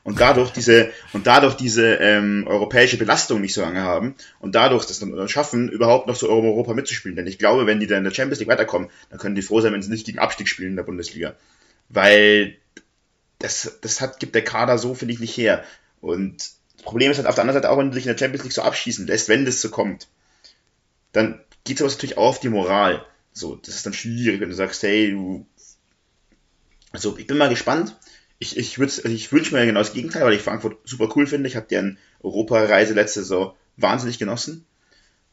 und dadurch diese und dadurch diese ähm, europäische Belastung nicht so lange haben und dadurch das dann schaffen, überhaupt noch so Europa mitzuspielen. Denn ich glaube, wenn die dann in der Champions League weiterkommen, dann können die froh sein, wenn sie nicht gegen Abstieg spielen in der Bundesliga. Weil das, das hat, gibt der Kader so, finde ich, nicht her. Und das Problem ist halt auf der anderen Seite auch, wenn du dich in der Champions League so abschießen lässt, wenn das so kommt, dann geht sowas natürlich auch auf die Moral. So, das ist dann schwierig, wenn du sagst, hey, du. Also, ich bin mal gespannt ich, ich, also ich wünsche mir genau das Gegenteil, weil ich Frankfurt super cool finde. Ich habe deren Europareise letzte Saison wahnsinnig genossen.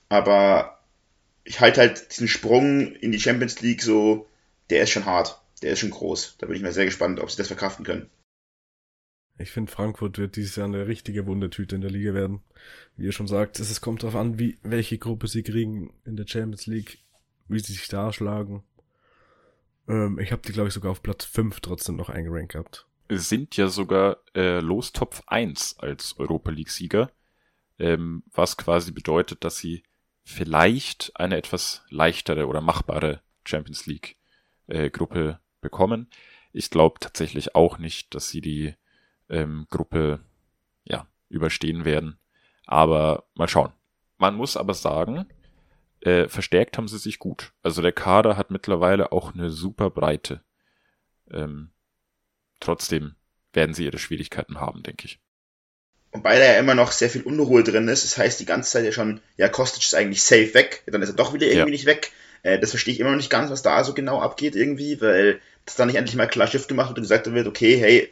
Aber ich halte halt diesen Sprung in die Champions League so, der ist schon hart, der ist schon groß. Da bin ich mir sehr gespannt, ob sie das verkraften können. Ich finde, Frankfurt wird dieses Jahr eine richtige Wundertüte in der Liga werden. Wie ihr schon sagt, es kommt darauf an, wie, welche Gruppe sie kriegen in der Champions League, wie sie sich da schlagen. Ähm, ich habe die, glaube ich, sogar auf Platz 5 trotzdem noch eingerankt gehabt sind ja sogar äh, Lostopf 1 als Europa League-Sieger, ähm, was quasi bedeutet, dass sie vielleicht eine etwas leichtere oder machbare Champions League-Gruppe äh, bekommen. Ich glaube tatsächlich auch nicht, dass sie die ähm, Gruppe ja, überstehen werden. Aber mal schauen. Man muss aber sagen, äh, verstärkt haben sie sich gut. Also der Kader hat mittlerweile auch eine super Breite. Ähm, trotzdem werden sie ihre Schwierigkeiten haben, denke ich. Wobei da ja immer noch sehr viel Unruhe drin ist. Das heißt die ganze Zeit ja schon, ja, Kostic ist eigentlich safe weg, dann ist er doch wieder irgendwie ja. nicht weg. Äh, das verstehe ich immer noch nicht ganz, was da so genau abgeht irgendwie, weil das dann nicht endlich mal klar Schiff gemacht wird und gesagt wird, okay, hey,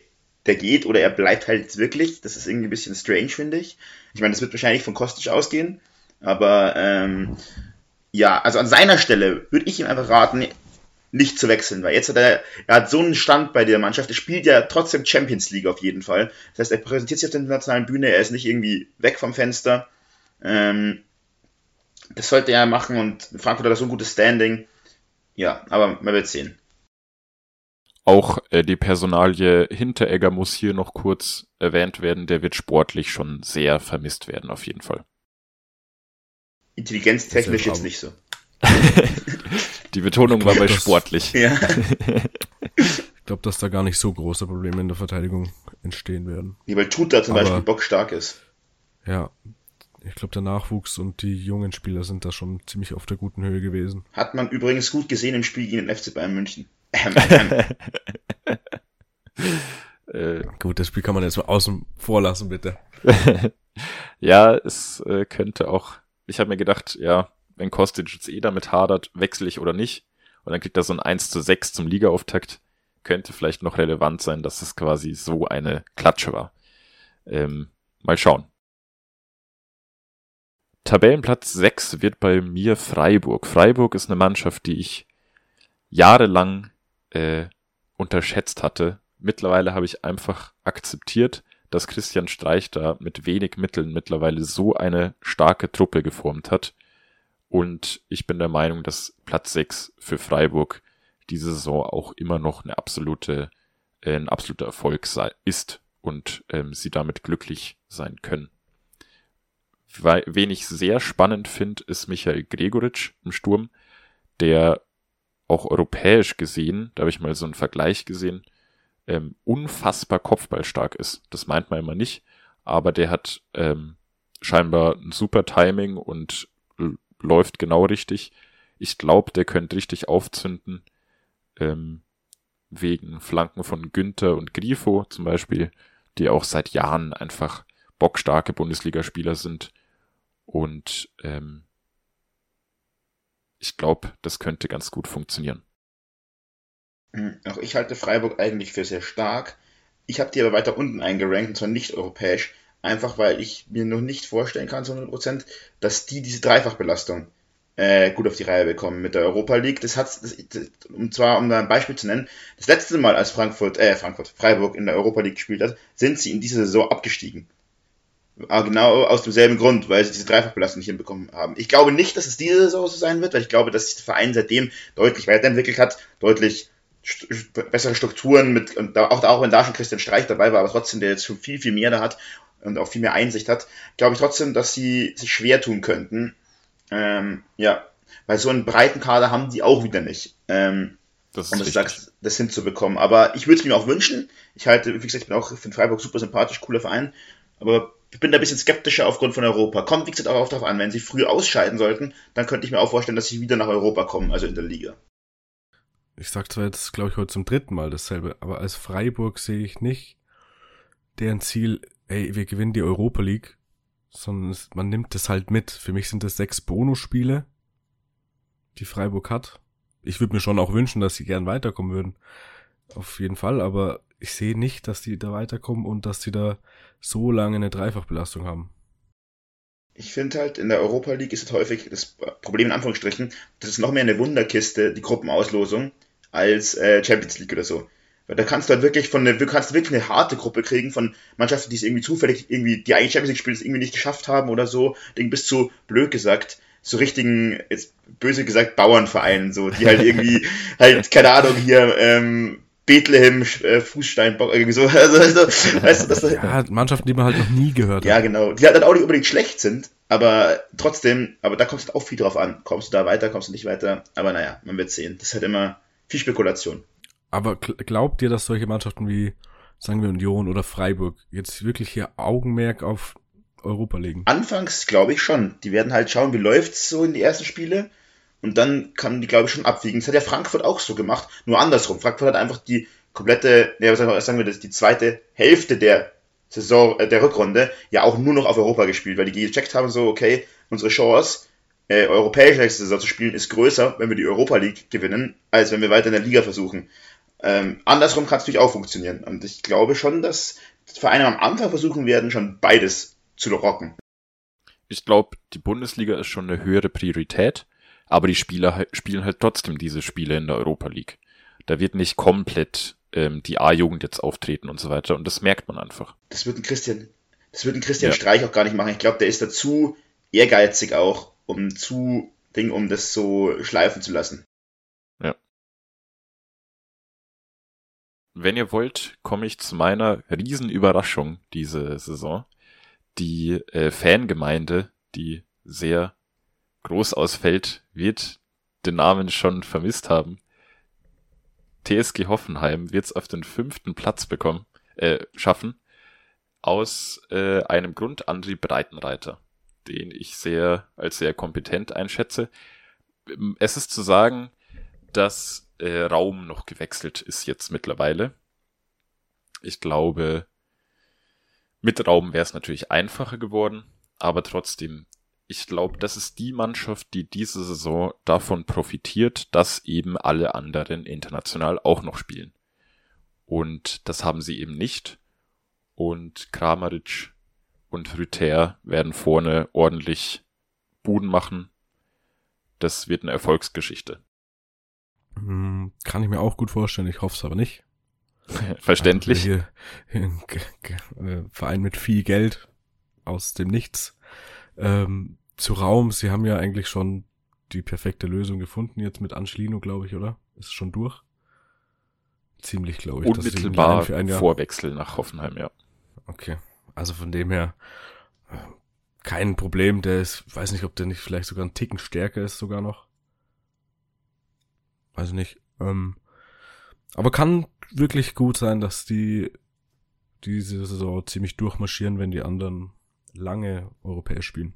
der geht oder er bleibt halt jetzt wirklich. Das ist irgendwie ein bisschen strange, finde ich. Ich meine, das wird wahrscheinlich von Kostic ausgehen, aber ähm, ja, also an seiner Stelle würde ich ihm einfach raten, nicht zu wechseln, weil jetzt hat er, er hat so einen Stand bei der Mannschaft, er spielt ja trotzdem Champions League auf jeden Fall. Das heißt, er präsentiert sich auf der internationalen Bühne, er ist nicht irgendwie weg vom Fenster. Ähm, das sollte er machen und Frankfurt hat so ein gutes Standing. Ja, aber man wird sehen. Auch äh, die Personalie Hinteregger muss hier noch kurz erwähnt werden. Der wird sportlich schon sehr vermisst werden, auf jeden Fall. Intelligenztechnisch jetzt nicht so. Die Betonung war bei sportlich. Ja. ich glaube, dass da gar nicht so große Probleme in der Verteidigung entstehen werden. Wie weil Tuta zum Aber, Beispiel bockstark ist. Ja. Ich glaube, der Nachwuchs und die jungen Spieler sind da schon ziemlich auf der guten Höhe gewesen. Hat man übrigens gut gesehen im Spiel gegen den FC Bayern München. Äh, Gut, das Spiel kann man jetzt mal außen vor lassen, bitte. ja, es äh, könnte auch. Ich habe mir gedacht, ja, wenn Kostic jetzt eh damit hadert, wechsle ich oder nicht. Und dann kriegt er so ein 1 zu 6 zum Ligaauftakt. Könnte vielleicht noch relevant sein, dass es quasi so eine Klatsche war. Ähm, mal schauen. Tabellenplatz 6 wird bei mir Freiburg. Freiburg ist eine Mannschaft, die ich jahrelang äh, unterschätzt hatte. Mittlerweile habe ich einfach akzeptiert, dass Christian Streich da mit wenig Mitteln mittlerweile so eine starke Truppe geformt hat. Und ich bin der Meinung, dass Platz 6 für Freiburg diese Saison auch immer noch eine absolute, äh, ein absoluter Erfolg sei, ist und ähm, sie damit glücklich sein können. Wen ich sehr spannend finde, ist Michael Gregoritsch im Sturm, der auch europäisch gesehen, da habe ich mal so einen Vergleich gesehen, ähm, unfassbar kopfballstark ist. Das meint man immer nicht, aber der hat ähm, scheinbar ein super Timing und läuft genau richtig. Ich glaube, der könnte richtig aufzünden, ähm, wegen Flanken von Günther und Grifo zum Beispiel, die auch seit Jahren einfach bockstarke Bundesligaspieler sind. Und ähm, ich glaube, das könnte ganz gut funktionieren. Hm, auch ich halte Freiburg eigentlich für sehr stark. Ich habe die aber weiter unten eingerankt, und zwar nicht europäisch, einfach weil ich mir noch nicht vorstellen kann zu 100%, dass die diese Dreifachbelastung äh, gut auf die Reihe bekommen mit der Europa League. Das hat, und zwar, um da ein Beispiel zu nennen, das letzte Mal, als Frankfurt, äh, Frankfurt, Freiburg in der Europa League gespielt hat, sind sie in dieser Saison abgestiegen. Aber genau aus demselben Grund, weil sie diese Dreifachbelastung nicht hinbekommen haben. Ich glaube nicht, dass es diese Saison so sein wird, weil ich glaube, dass sich der Verein seitdem deutlich weiterentwickelt hat, deutlich st bessere Strukturen mit, und auch, auch wenn da schon Christian Streich dabei war, aber trotzdem, der jetzt schon viel, viel mehr da hat und auch viel mehr Einsicht hat, glaube ich trotzdem, dass sie sich schwer tun könnten. Ähm, ja, weil so einen breiten Kader haben die auch wieder nicht. Ähm, das um das, sagst, das hinzubekommen. Aber ich würde es mir auch wünschen. Ich halte, wie gesagt, ich bin auch für Freiburg super sympathisch, cooler Verein. Aber ich bin da ein bisschen skeptischer aufgrund von Europa. Kommt, wie gesagt, auch darauf an, wenn sie früh ausscheiden sollten, dann könnte ich mir auch vorstellen, dass sie wieder nach Europa kommen, also in der Liga. Ich sag zwar jetzt, glaube ich, heute zum dritten Mal dasselbe, aber als Freiburg sehe ich nicht deren Ziel, ey, wir gewinnen die Europa League, sondern es, man nimmt es halt mit. Für mich sind das sechs Bonusspiele, die Freiburg hat. Ich würde mir schon auch wünschen, dass sie gern weiterkommen würden. Auf jeden Fall, aber ich sehe nicht, dass die da weiterkommen und dass sie da so lange eine Dreifachbelastung haben. Ich finde halt, in der Europa League ist es häufig das Problem in Anführungsstrichen, das ist noch mehr eine Wunderkiste, die Gruppenauslosung, als äh, Champions League oder so. Weil da kannst du halt wirklich von eine, du kannst wirklich eine harte Gruppe kriegen von Mannschaften, die es irgendwie zufällig irgendwie, die eigentlich Champions League spielen, es irgendwie nicht geschafft haben oder so, Ding bis zu, blöd gesagt, so richtigen, jetzt böse gesagt, Bauernvereinen, so, die halt irgendwie, halt, keine Ahnung, hier, ähm, Bethlehem, äh, Fußsteinbock, irgendwie so. Also, also, weißt du, das, ja, Mannschaften, die man halt noch nie gehört hat. Ja, genau. Die halt dann auch nicht unbedingt schlecht sind, aber trotzdem, aber da kommt es halt auch viel drauf an. Kommst du da weiter, kommst du nicht weiter? Aber naja, man wird sehen. Das ist halt immer viel Spekulation. Aber glaubt ihr, dass solche Mannschaften wie, sagen wir, Union oder Freiburg jetzt wirklich hier Augenmerk auf Europa legen? Anfangs glaube ich schon. Die werden halt schauen, wie läuft's so in die ersten Spiele und dann kann die, glaube ich, schon abwiegen. Das hat ja Frankfurt auch so gemacht, nur andersrum. Frankfurt hat einfach die komplette, ja, was sagen wir das, die zweite Hälfte der Saison, äh, der Rückrunde ja auch nur noch auf Europa gespielt, weil die gecheckt haben, so, okay, unsere Chance, äh, europäische nächste Saison zu spielen, ist größer, wenn wir die Europa League gewinnen, als wenn wir weiter in der Liga versuchen. Ähm, andersrum kann es natürlich auch funktionieren. Und ich glaube schon, dass Vereine am Anfang versuchen werden, schon beides zu rocken. Ich glaube, die Bundesliga ist schon eine höhere Priorität aber die Spieler spielen halt trotzdem diese Spiele in der Europa League. Da wird nicht komplett ähm, die A-Jugend jetzt auftreten und so weiter und das merkt man einfach. Das wird ein Christian, das wird ein Christian ja. Streich auch gar nicht machen. Ich glaube, der ist dazu ehrgeizig auch, um zu Ding, um das so schleifen zu lassen. Ja. Wenn ihr wollt, komme ich zu meiner Riesenüberraschung diese Saison. Die äh, Fangemeinde, die sehr groß ausfällt, wird den Namen schon vermisst haben. TSG Hoffenheim wird es auf den fünften Platz bekommen, äh, schaffen. Aus äh, einem Grund André Breitenreiter, den ich sehr als sehr kompetent einschätze. Es ist zu sagen, dass äh, Raum noch gewechselt ist jetzt mittlerweile. Ich glaube, mit Raum wäre es natürlich einfacher geworden, aber trotzdem, ich glaube, das ist die Mannschaft, die diese Saison davon profitiert, dass eben alle anderen international auch noch spielen. Und das haben sie eben nicht. Und Kramaric und Rüther werden vorne ordentlich Buden machen. Das wird eine Erfolgsgeschichte. Hm, Kann ich mir auch gut vorstellen, ich hoffe es aber nicht. Verständlich. Also hier, hier, äh, Verein mit viel Geld aus dem Nichts. Ähm, zu Raum, sie haben ja eigentlich schon die perfekte Lösung gefunden jetzt mit Angelino, glaube ich, oder? Ist schon durch? Ziemlich, glaube ich. Unmittelbar für ein Jahr. Vorwechsel nach Hoffenheim, ja. Okay. Also von dem her äh, kein Problem. Der ist, weiß nicht, ob der nicht vielleicht sogar einen Ticken stärker ist sogar noch. Weiß nicht. Ähm, aber kann wirklich gut sein, dass die diese Saison ziemlich durchmarschieren, wenn die anderen lange europäisch spielen.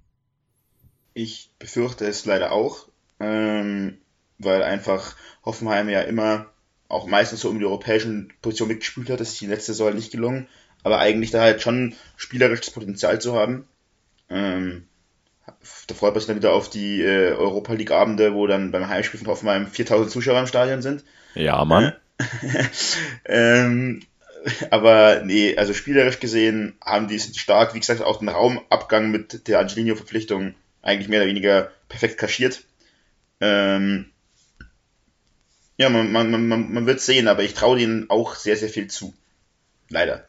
Ich befürchte es leider auch, ähm, weil einfach Hoffenheim ja immer auch meistens so um die europäischen Positionen mitgespielt hat. Das ist die letzte Saison nicht gelungen, aber eigentlich da halt schon spielerisches Potenzial zu haben. Ähm, da freut man sich dann wieder auf die äh, Europa League Abende, wo dann beim Heimspiel von Hoffenheim 4000 Zuschauer im Stadion sind. Ja, Mann. ähm, aber nee, also spielerisch gesehen haben die sind stark, wie gesagt, auch den Raumabgang mit der Angelino-Verpflichtung eigentlich mehr oder weniger perfekt kaschiert. Ähm, ja, man, man, man, man wird sehen, aber ich traue denen auch sehr, sehr viel zu. Leider.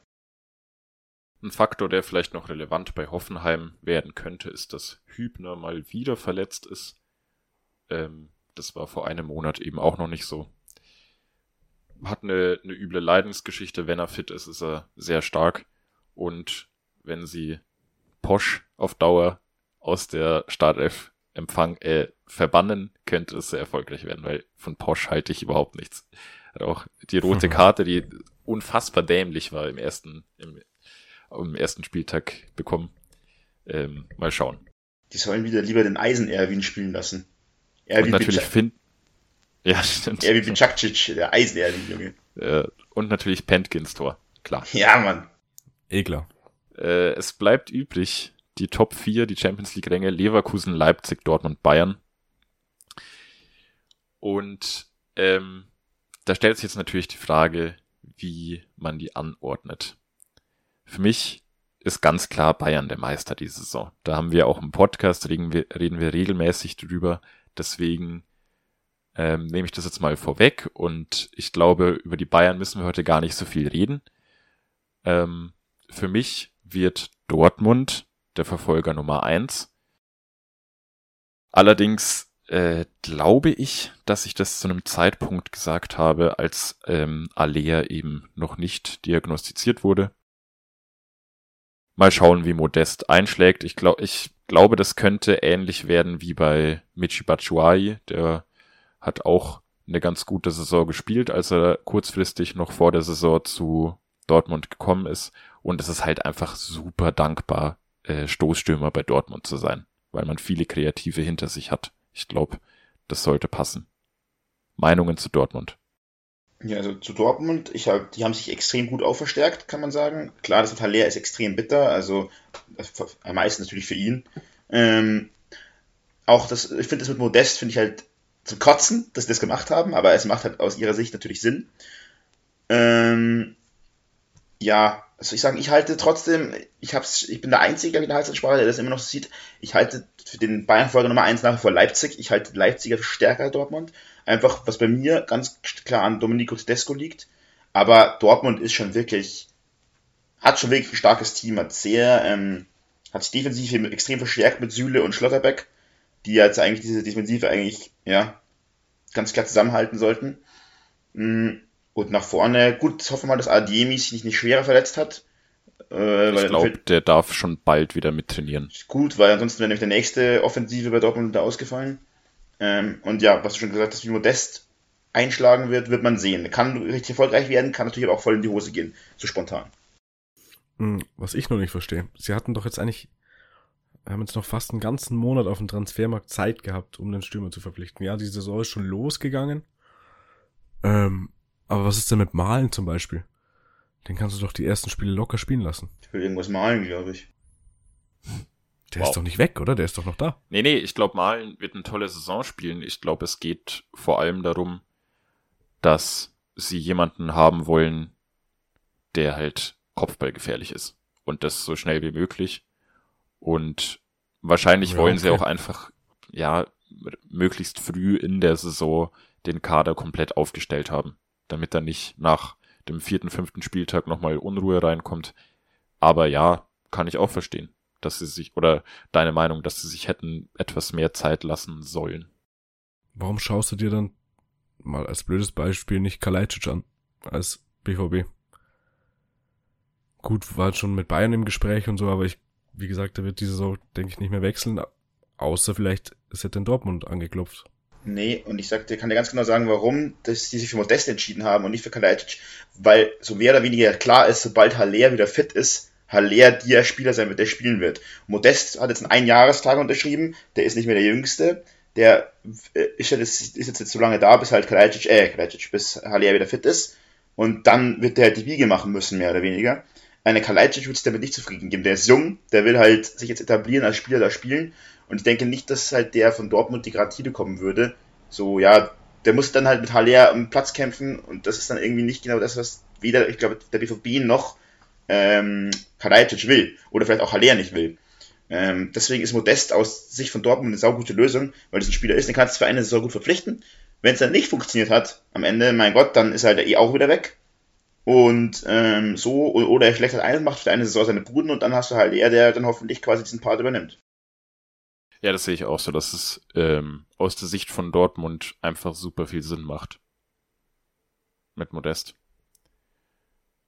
Ein Faktor, der vielleicht noch relevant bei Hoffenheim werden könnte, ist, dass Hübner mal wieder verletzt ist. Ähm, das war vor einem Monat eben auch noch nicht so. Hat eine, eine üble Leidensgeschichte. Wenn er fit ist, ist er sehr stark. Und wenn sie Posch auf Dauer aus der Startelf Empfang äh, verbannen, könnte es sehr erfolgreich werden, weil von Posch halte ich überhaupt nichts. Hat auch die rote Karte, die unfassbar dämlich war im ersten, im, im ersten Spieltag bekommen. Ähm, mal schauen. Die sollen wieder lieber den Eisen-Erwin spielen lassen. Und Erwin natürlich Bica- Finn. Ja, stimmt. Erwin Bicakcic, der Eisen-Erwin, Junge. Äh, und natürlich Pentkins Tor. Klar. Ja, Mann. Egler. Äh, es bleibt übrig, die Top 4, die Champions League Ränge, Leverkusen, Leipzig, Dortmund, Bayern. Und ähm, da stellt sich jetzt natürlich die Frage, wie man die anordnet. Für mich ist ganz klar Bayern der Meister diese Saison. Da haben wir auch im Podcast, reden wir, reden wir regelmäßig drüber. Deswegen ähm, nehme ich das jetzt mal vorweg und ich glaube, über die Bayern müssen wir heute gar nicht so viel reden. Ähm, für mich wird Dortmund der Verfolger Nummer eins. Allerdings äh, glaube ich, dass ich das zu einem Zeitpunkt gesagt habe, als ähm, Alea eben noch nicht diagnostiziert wurde. Mal schauen, wie Modest einschlägt. Ich, glaub, ich glaube, das könnte ähnlich werden wie bei Michi Batshuayi. Der hat auch eine ganz gute Saison gespielt, als er kurzfristig noch vor der Saison zu Dortmund gekommen ist. Und es ist halt einfach super dankbar, äh, Stoßstürmer bei Dortmund zu sein, weil man viele Kreative hinter sich hat. Ich glaube, das sollte passen. Meinungen zu Dortmund. Ja, also zu Dortmund, ich hab, die haben sich extrem gut aufverstärkt, kann man sagen. Klar, das Haller ist extrem bitter, also am meisten natürlich für ihn. Ähm, auch das, ich finde das mit Modest, finde ich halt zum Kotzen, dass sie das gemacht haben, aber es macht halt aus ihrer Sicht natürlich Sinn. Ähm, ja, also ich sagen, ich halte trotzdem, ich hab's, ich bin der Einzige in der Halsensprache, der das immer noch sieht. Ich halte für den Bayern-Folger Nummer 1 nach vor Leipzig. Ich halte Leipziger für stärker als Dortmund. Einfach, was bei mir ganz klar an Domenico Tedesco liegt. Aber Dortmund ist schon wirklich, hat schon wirklich ein starkes Team, hat sehr, ähm, hat sich defensiv extrem verstärkt mit Süle und Schlotterbeck, die jetzt eigentlich diese Defensive eigentlich, ja, ganz klar zusammenhalten sollten. Mm, Und nach vorne, gut, hoffen wir mal, dass Adiemi sich nicht schwerer verletzt hat. Äh, Ich glaube, der darf schon bald wieder mittrainieren. gut, weil ansonsten wäre nämlich der nächste Offensive bei Dortmund da ausgefallen. Ähm, und ja, was du schon gesagt hast, wie Modest einschlagen wird, wird man sehen. Kann richtig erfolgreich werden, kann natürlich aber auch voll in die Hose gehen, so spontan. Hm, Was ich noch nicht verstehe. Sie hatten doch jetzt eigentlich, haben jetzt noch fast einen ganzen Monat auf dem Transfermarkt Zeit gehabt, um den Stürmer zu verpflichten. Ja, die Saison ist schon losgegangen. Ähm, aber was ist denn mit Malen zum Beispiel? Den kannst du doch die ersten Spiele locker spielen lassen. Ich will irgendwas malen, glaube ich. Der Wow. ist doch nicht weg, oder? Der ist doch noch da. Nee, nee, ich glaube, Malen wird eine tolle Saison spielen. Ich glaube, es geht vor allem darum, dass sie jemanden haben wollen, der halt Kopfballgefährlich ist. Und das so schnell wie möglich. Und wahrscheinlich Ja, wollen sie okay. auch einfach, ja, möglichst früh in der Saison den Kader komplett aufgestellt haben, damit da nicht nach dem vierten, fünften Spieltag nochmal Unruhe reinkommt. Aber ja, kann ich auch verstehen, dass sie sich, oder deine Meinung, dass sie sich hätten etwas mehr Zeit lassen sollen. Warum schaust du dir dann mal als blödes Beispiel nicht Kalajdzic an als BVB? Gut, war schon mit Bayern im Gespräch und so, aber ich, wie gesagt, der wird diese Saison, denke ich, nicht mehr wechseln, außer vielleicht ist er in Dortmund angeklopft. Nee, und ich sag kann dir ganz genau sagen, warum dass die sich für Modest entschieden haben und nicht für Kalajdzic. Weil so mehr oder weniger klar ist, sobald Haller wieder fit ist, Haller der Spieler sein wird, der spielen wird. Modest hat jetzt einen Einjahrestag unterschrieben, der ist nicht mehr der Jüngste. Der äh, ist, jetzt, ist jetzt so lange da, bis halt Kalajdzic, äh, Kalajdzic, bis Haller wieder fit ist. Und dann wird der halt die Wiege machen müssen, mehr oder weniger. Eine Kalajdzic wird sich damit nicht zufrieden geben. Der ist jung, der will halt sich jetzt etablieren als Spieler da spielen. Und ich denke nicht, dass halt der von Dortmund die Garantie bekommen würde. So, ja, der muss dann halt mit Haller um Platz kämpfen und das ist dann irgendwie nicht genau das, was weder, ich glaube, der BVB noch ähm, Kalajdzic will. Oder vielleicht auch Haller nicht will. Ähm, deswegen ist Modest aus Sicht von Dortmund eine saugute Lösung, weil das ein Spieler ist, den kannst du für eine Saison gut verpflichten. Wenn es dann nicht funktioniert hat, am Ende, mein Gott, dann ist er halt eh auch wieder weg. Und ähm, so, oder er schlecht ein, macht für eine Saison seine Buden und dann hast du halt er, der dann hoffentlich quasi diesen Part übernimmt. Ja, das sehe ich auch so, dass es ähm, aus der Sicht von Dortmund einfach super viel Sinn macht. Mit Modest.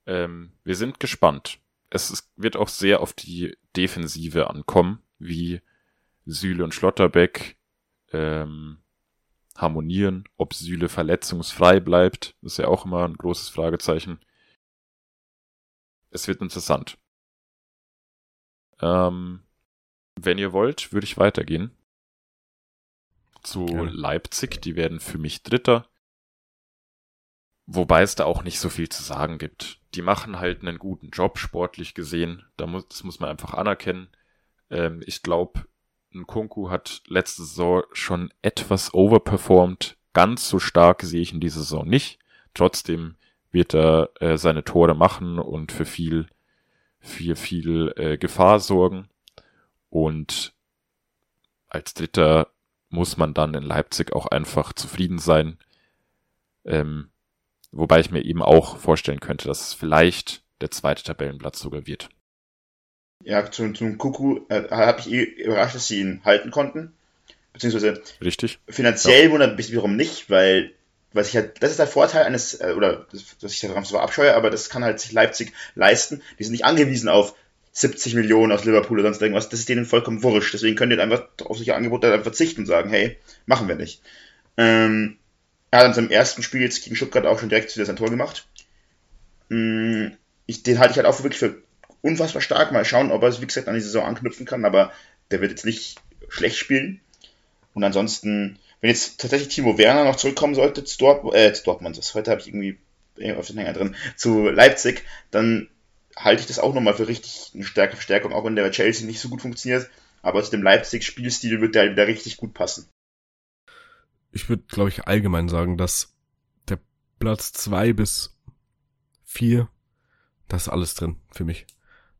Ähm, wir sind gespannt. Es ist, wird auch sehr auf die Defensive ankommen, wie Süle und Schlotterbeck ähm, harmonieren, ob Süle verletzungsfrei bleibt, ist ja auch immer ein großes Fragezeichen. Es wird interessant. Ähm, wenn ihr wollt, würde ich weitergehen. Zu Gerne. Leipzig, die werden für mich Dritter. Wobei es da auch nicht so viel zu sagen gibt. Die machen halt einen guten Job, sportlich gesehen. Da muss, das muss man einfach anerkennen. Ähm, ich glaube, Nkunku hat letzte Saison schon etwas overperformed. Ganz so stark sehe ich in dieser Saison nicht. Trotzdem wird er äh, seine Tore machen und für viel, viel, viel äh, Gefahr sorgen. Und als Dritter muss man dann in Leipzig auch einfach zufrieden sein. Ähm, wobei ich mir eben auch vorstellen könnte, dass es vielleicht der zweite Tabellenplatz sogar wird. Ja, zum, zum Kuku äh, habe ich eh überrascht, dass sie ihn halten konnten. Beziehungsweise Richtig? finanziell wundert mich wiederum nicht, weil was ich halt, das ist der Vorteil eines, äh, oder das, dass ich daran so abscheue, aber das kann halt sich Leipzig leisten. Die sind nicht angewiesen auf 70 Millionen aus Liverpool oder sonst irgendwas. Das ist denen vollkommen wurscht. Deswegen können die dann einfach auf solche Angebote dann verzichten und sagen, hey, machen wir nicht. Ähm, er hat dann seinem ersten Spiel jetzt gegen Stuttgart auch schon direkt wieder sein Tor gemacht. Mm, Ich, den halte ich halt auch wirklich für unfassbar stark. Mal schauen, ob er es, wie gesagt, an die Saison anknüpfen kann, aber der wird jetzt nicht schlecht spielen. Und ansonsten, wenn jetzt tatsächlich Timo Werner noch zurückkommen sollte zu, Dort, äh, zu Dortmund, das heute habe ich irgendwie äh, auf den Hänger drin, zu Leipzig, dann halte ich das auch nochmal für richtig eine starke Verstärkung, auch wenn der bei Chelsea nicht so gut funktioniert. Aber zu dem Leipzig-Spielstil wird der wieder richtig gut passen. Ich würde, glaube ich, allgemein sagen, dass der Platz zwei bis vier, da ist alles drin für mich.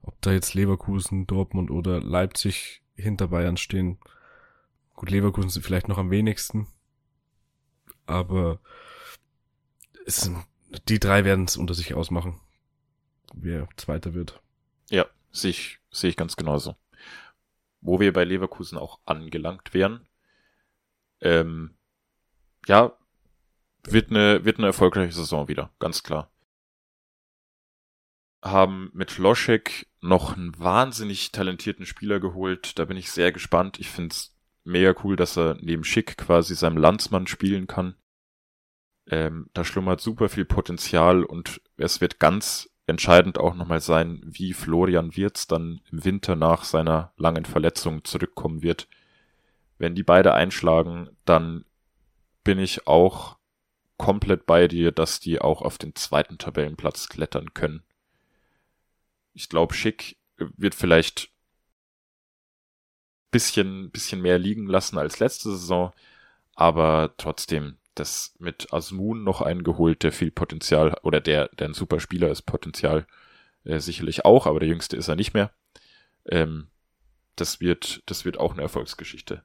Ob da jetzt Leverkusen, Dortmund oder Leipzig hinter Bayern stehen. Gut, Leverkusen sind vielleicht noch am wenigsten. Aber es sind, die drei werden es unter sich ausmachen, wer Zweiter wird. Ja, sehe ich, sehe ich ganz genauso. Wo wir bei Leverkusen auch angelangt wären. Ähm, ja, wird eine, wird eine erfolgreiche Saison wieder, ganz klar. Haben mit Loschek noch einen wahnsinnig talentierten Spieler geholt. Da bin ich sehr gespannt. Ich find's mega cool, dass er neben Schick quasi seinem Landsmann spielen kann. Ähm, da schlummert super viel Potenzial und es wird ganz entscheidend auch nochmal sein, wie Florian Wirz dann im Winter nach seiner langen Verletzung zurückkommen wird. Wenn die beide einschlagen, dann bin ich auch komplett bei dir, dass die auch auf den zweiten Tabellenplatz klettern können. Ich glaube, Schick wird vielleicht bisschen, bisschen mehr liegen lassen als letzte Saison, aber trotzdem, das mit Asmun noch eingeholt, der viel Potenzial, oder der, der ein super Spieler ist, Potenzial äh, sicherlich auch, aber der jüngste ist er nicht mehr. Ähm, das wird, das wird auch eine Erfolgsgeschichte.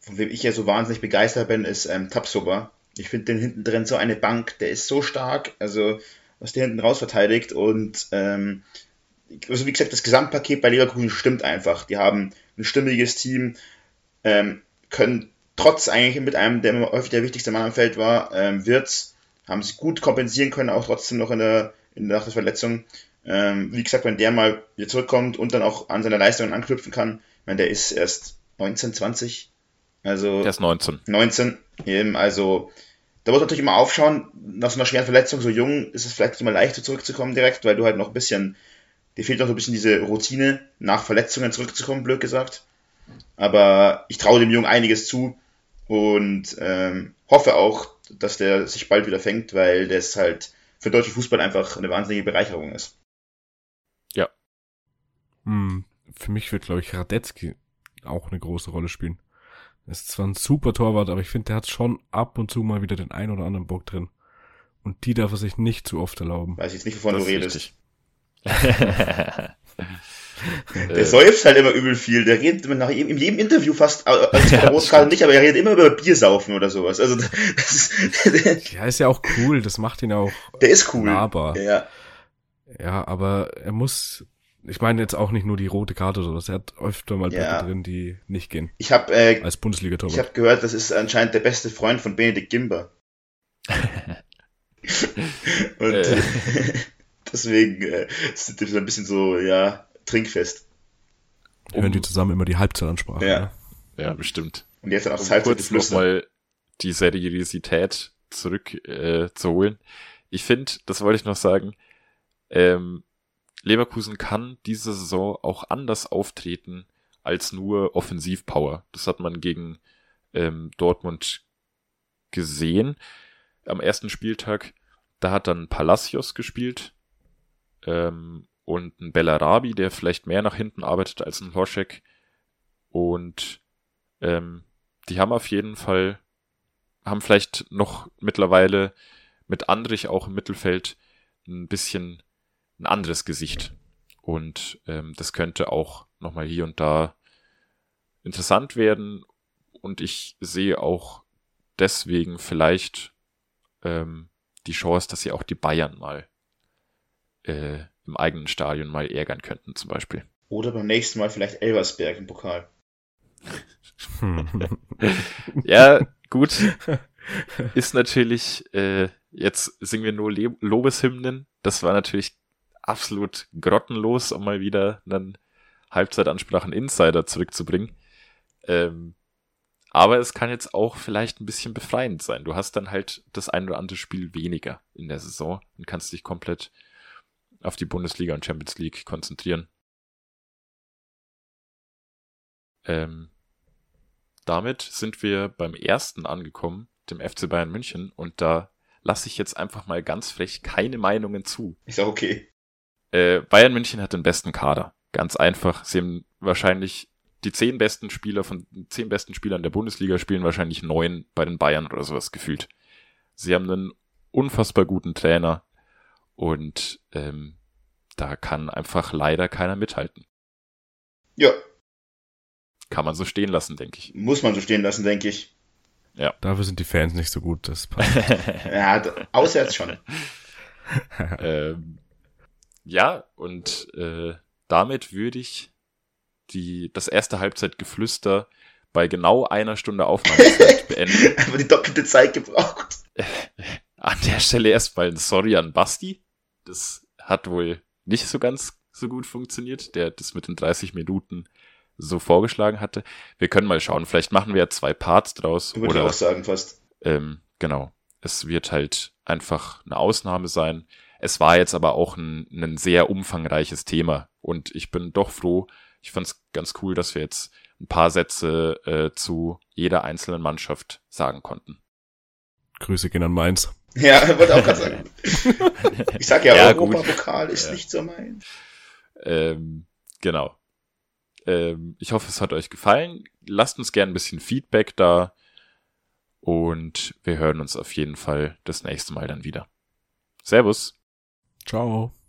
Von wem ich ja so wahnsinnig begeistert bin, ist ähm, Tapsoba. Ich finde den hinten drin so eine Bank, der ist so stark, also was der hinten raus verteidigt und ähm, also wie gesagt, das Gesamtpaket bei Leverkusen stimmt einfach. Die haben ein stimmiges Team, ähm, können trotz eigentlich mit einem, der häufig der wichtigste Mann am Feld war, ähm, Wirtz, haben sie gut kompensieren können, auch trotzdem noch in der, in der, nach der Verletzung. Ähm, wie gesagt, wenn der mal wieder zurückkommt und dann auch an seine Leistungen anknüpfen kann, ich meine, der ist erst 19, 20. Also der ist 19. 19. Eben, also da muss man natürlich immer aufschauen, nach so einer schweren Verletzung, so jung, ist es vielleicht nicht immer leicht, so zurückzukommen direkt, weil du halt noch ein bisschen, dir fehlt noch so ein bisschen diese Routine, nach Verletzungen zurückzukommen, blöd gesagt. Aber ich traue dem Jungen einiges zu und ähm, hoffe auch, dass der sich bald wieder fängt, weil das halt für deutschen Fußball einfach eine wahnsinnige Bereicherung ist. Ja. Hm, für mich wird, glaube ich, Radetzky auch eine große Rolle spielen. Er ist zwar ein super Torwart, aber ich finde, der hat schon ab und zu mal wieder den ein oder anderen Bock drin. Und die darf er sich nicht zu oft erlauben. Weiß jetzt nicht, wovon Das du ist Äh, Der säuft halt immer übel viel. Der redet immer nach jedem, in jedem Interview fast, äh, also Ja, der nicht, aber er redet immer über Biersaufen oder sowas. Also das ist, Ja, ist ja auch cool, das macht ihn auch der ist cool. nahbar. Ja. Ja, aber er muss, ich meine jetzt auch nicht nur die rote Karte oder so, er hat öfter mal Böcke Ja. drin, die nicht gehen. Ich habe äh, Als ich Bundesliga-Torwart. hab gehört, das ist anscheinend der beste Freund von Benedikt Gimber. Und Äh. deswegen äh, sind die so ein bisschen so, ja, trinkfest. Hören die zusammen immer die Halbzeitansprache. Ja. ne? Ja, bestimmt. Und jetzt auch um das Halbzeit kurz geflüstert. nochmal die Seriosität zurück äh, zu holen. Ich finde, das wollte ich noch sagen, ähm, Leverkusen kann diese Saison auch anders auftreten als nur Offensivpower. Das hat man gegen ähm, Dortmund gesehen am ersten Spieltag. Da hat dann Palacios gespielt ähm, und ein Bellarabi, der vielleicht mehr nach hinten arbeitet als ein Horschek. Und ähm, die haben auf jeden Fall, haben vielleicht noch mittlerweile mit Andrich auch im Mittelfeld ein bisschen ein anderes Gesicht. Und ähm, das könnte auch nochmal hier und da interessant werden. Und ich sehe auch deswegen vielleicht ähm, die Chance, dass sie auch die Bayern mal äh, im eigenen Stadion mal ärgern könnten, zum Beispiel. Oder beim nächsten Mal vielleicht Elversberg im Pokal. Ja, gut. Ist natürlich, äh, jetzt singen wir nur Le Lobeshymnen. Das war natürlich absolut grottenlos, um mal wieder einen Halbzeitansprachen Insider zurückzubringen. Ähm, aber es kann jetzt auch vielleicht ein bisschen befreiend sein. Du hast dann halt das ein oder andere Spiel weniger in der Saison und kannst dich komplett auf die Bundesliga und Champions League konzentrieren. Ähm, damit sind wir beim ersten angekommen, dem FC Bayern München, und da lasse ich jetzt einfach mal ganz frech keine Meinungen zu. Ist auch okay. Äh, Bayern München hat den besten Kader. Ganz einfach. Sie haben wahrscheinlich die zehn besten Spieler von den zehn besten Spielern der Bundesliga spielen wahrscheinlich neun bei den Bayern oder sowas gefühlt. Sie haben einen unfassbar guten Trainer und ähm, da kann einfach leider keiner mithalten. Ja, Kann man so stehen lassen, denke ich. muss man so stehen lassen, denke ich. Dafür sind die Fans nicht so gut, das passt. Ja, d- auswärts schon. ähm, ja, und äh, damit würde ich die, das erste Halbzeitgeflüster bei genau einer Stunde Aufnahmezeit beenden. Aber die doppelte Zeit gebraucht. An der Stelle erstmal ein Sorry an Basti. Das hat wohl nicht so ganz so gut funktioniert, der das mit den 30 Minuten so vorgeschlagen hatte. Wir können mal schauen, vielleicht machen wir ja zwei Parts draus. Würde ich oder auch sagen, fast. ähm, genau. Es wird halt einfach eine Ausnahme sein. Es war jetzt aber auch ein, ein sehr umfangreiches Thema und ich bin doch froh. Ich fand es ganz cool, dass wir jetzt ein paar Sätze äh, zu jeder einzelnen Mannschaft sagen konnten. Grüße gehen an Mainz. Ja, wollte auch gerade sagen. Ich sag ja, Ja, Europapokal ist Ja. nicht so mein. Ähm, genau. Ähm, ich hoffe, es hat euch gefallen. Lasst uns gerne ein bisschen Feedback da. Und wir hören uns auf jeden Fall das nächste Mal dann wieder. Servus. Ciao.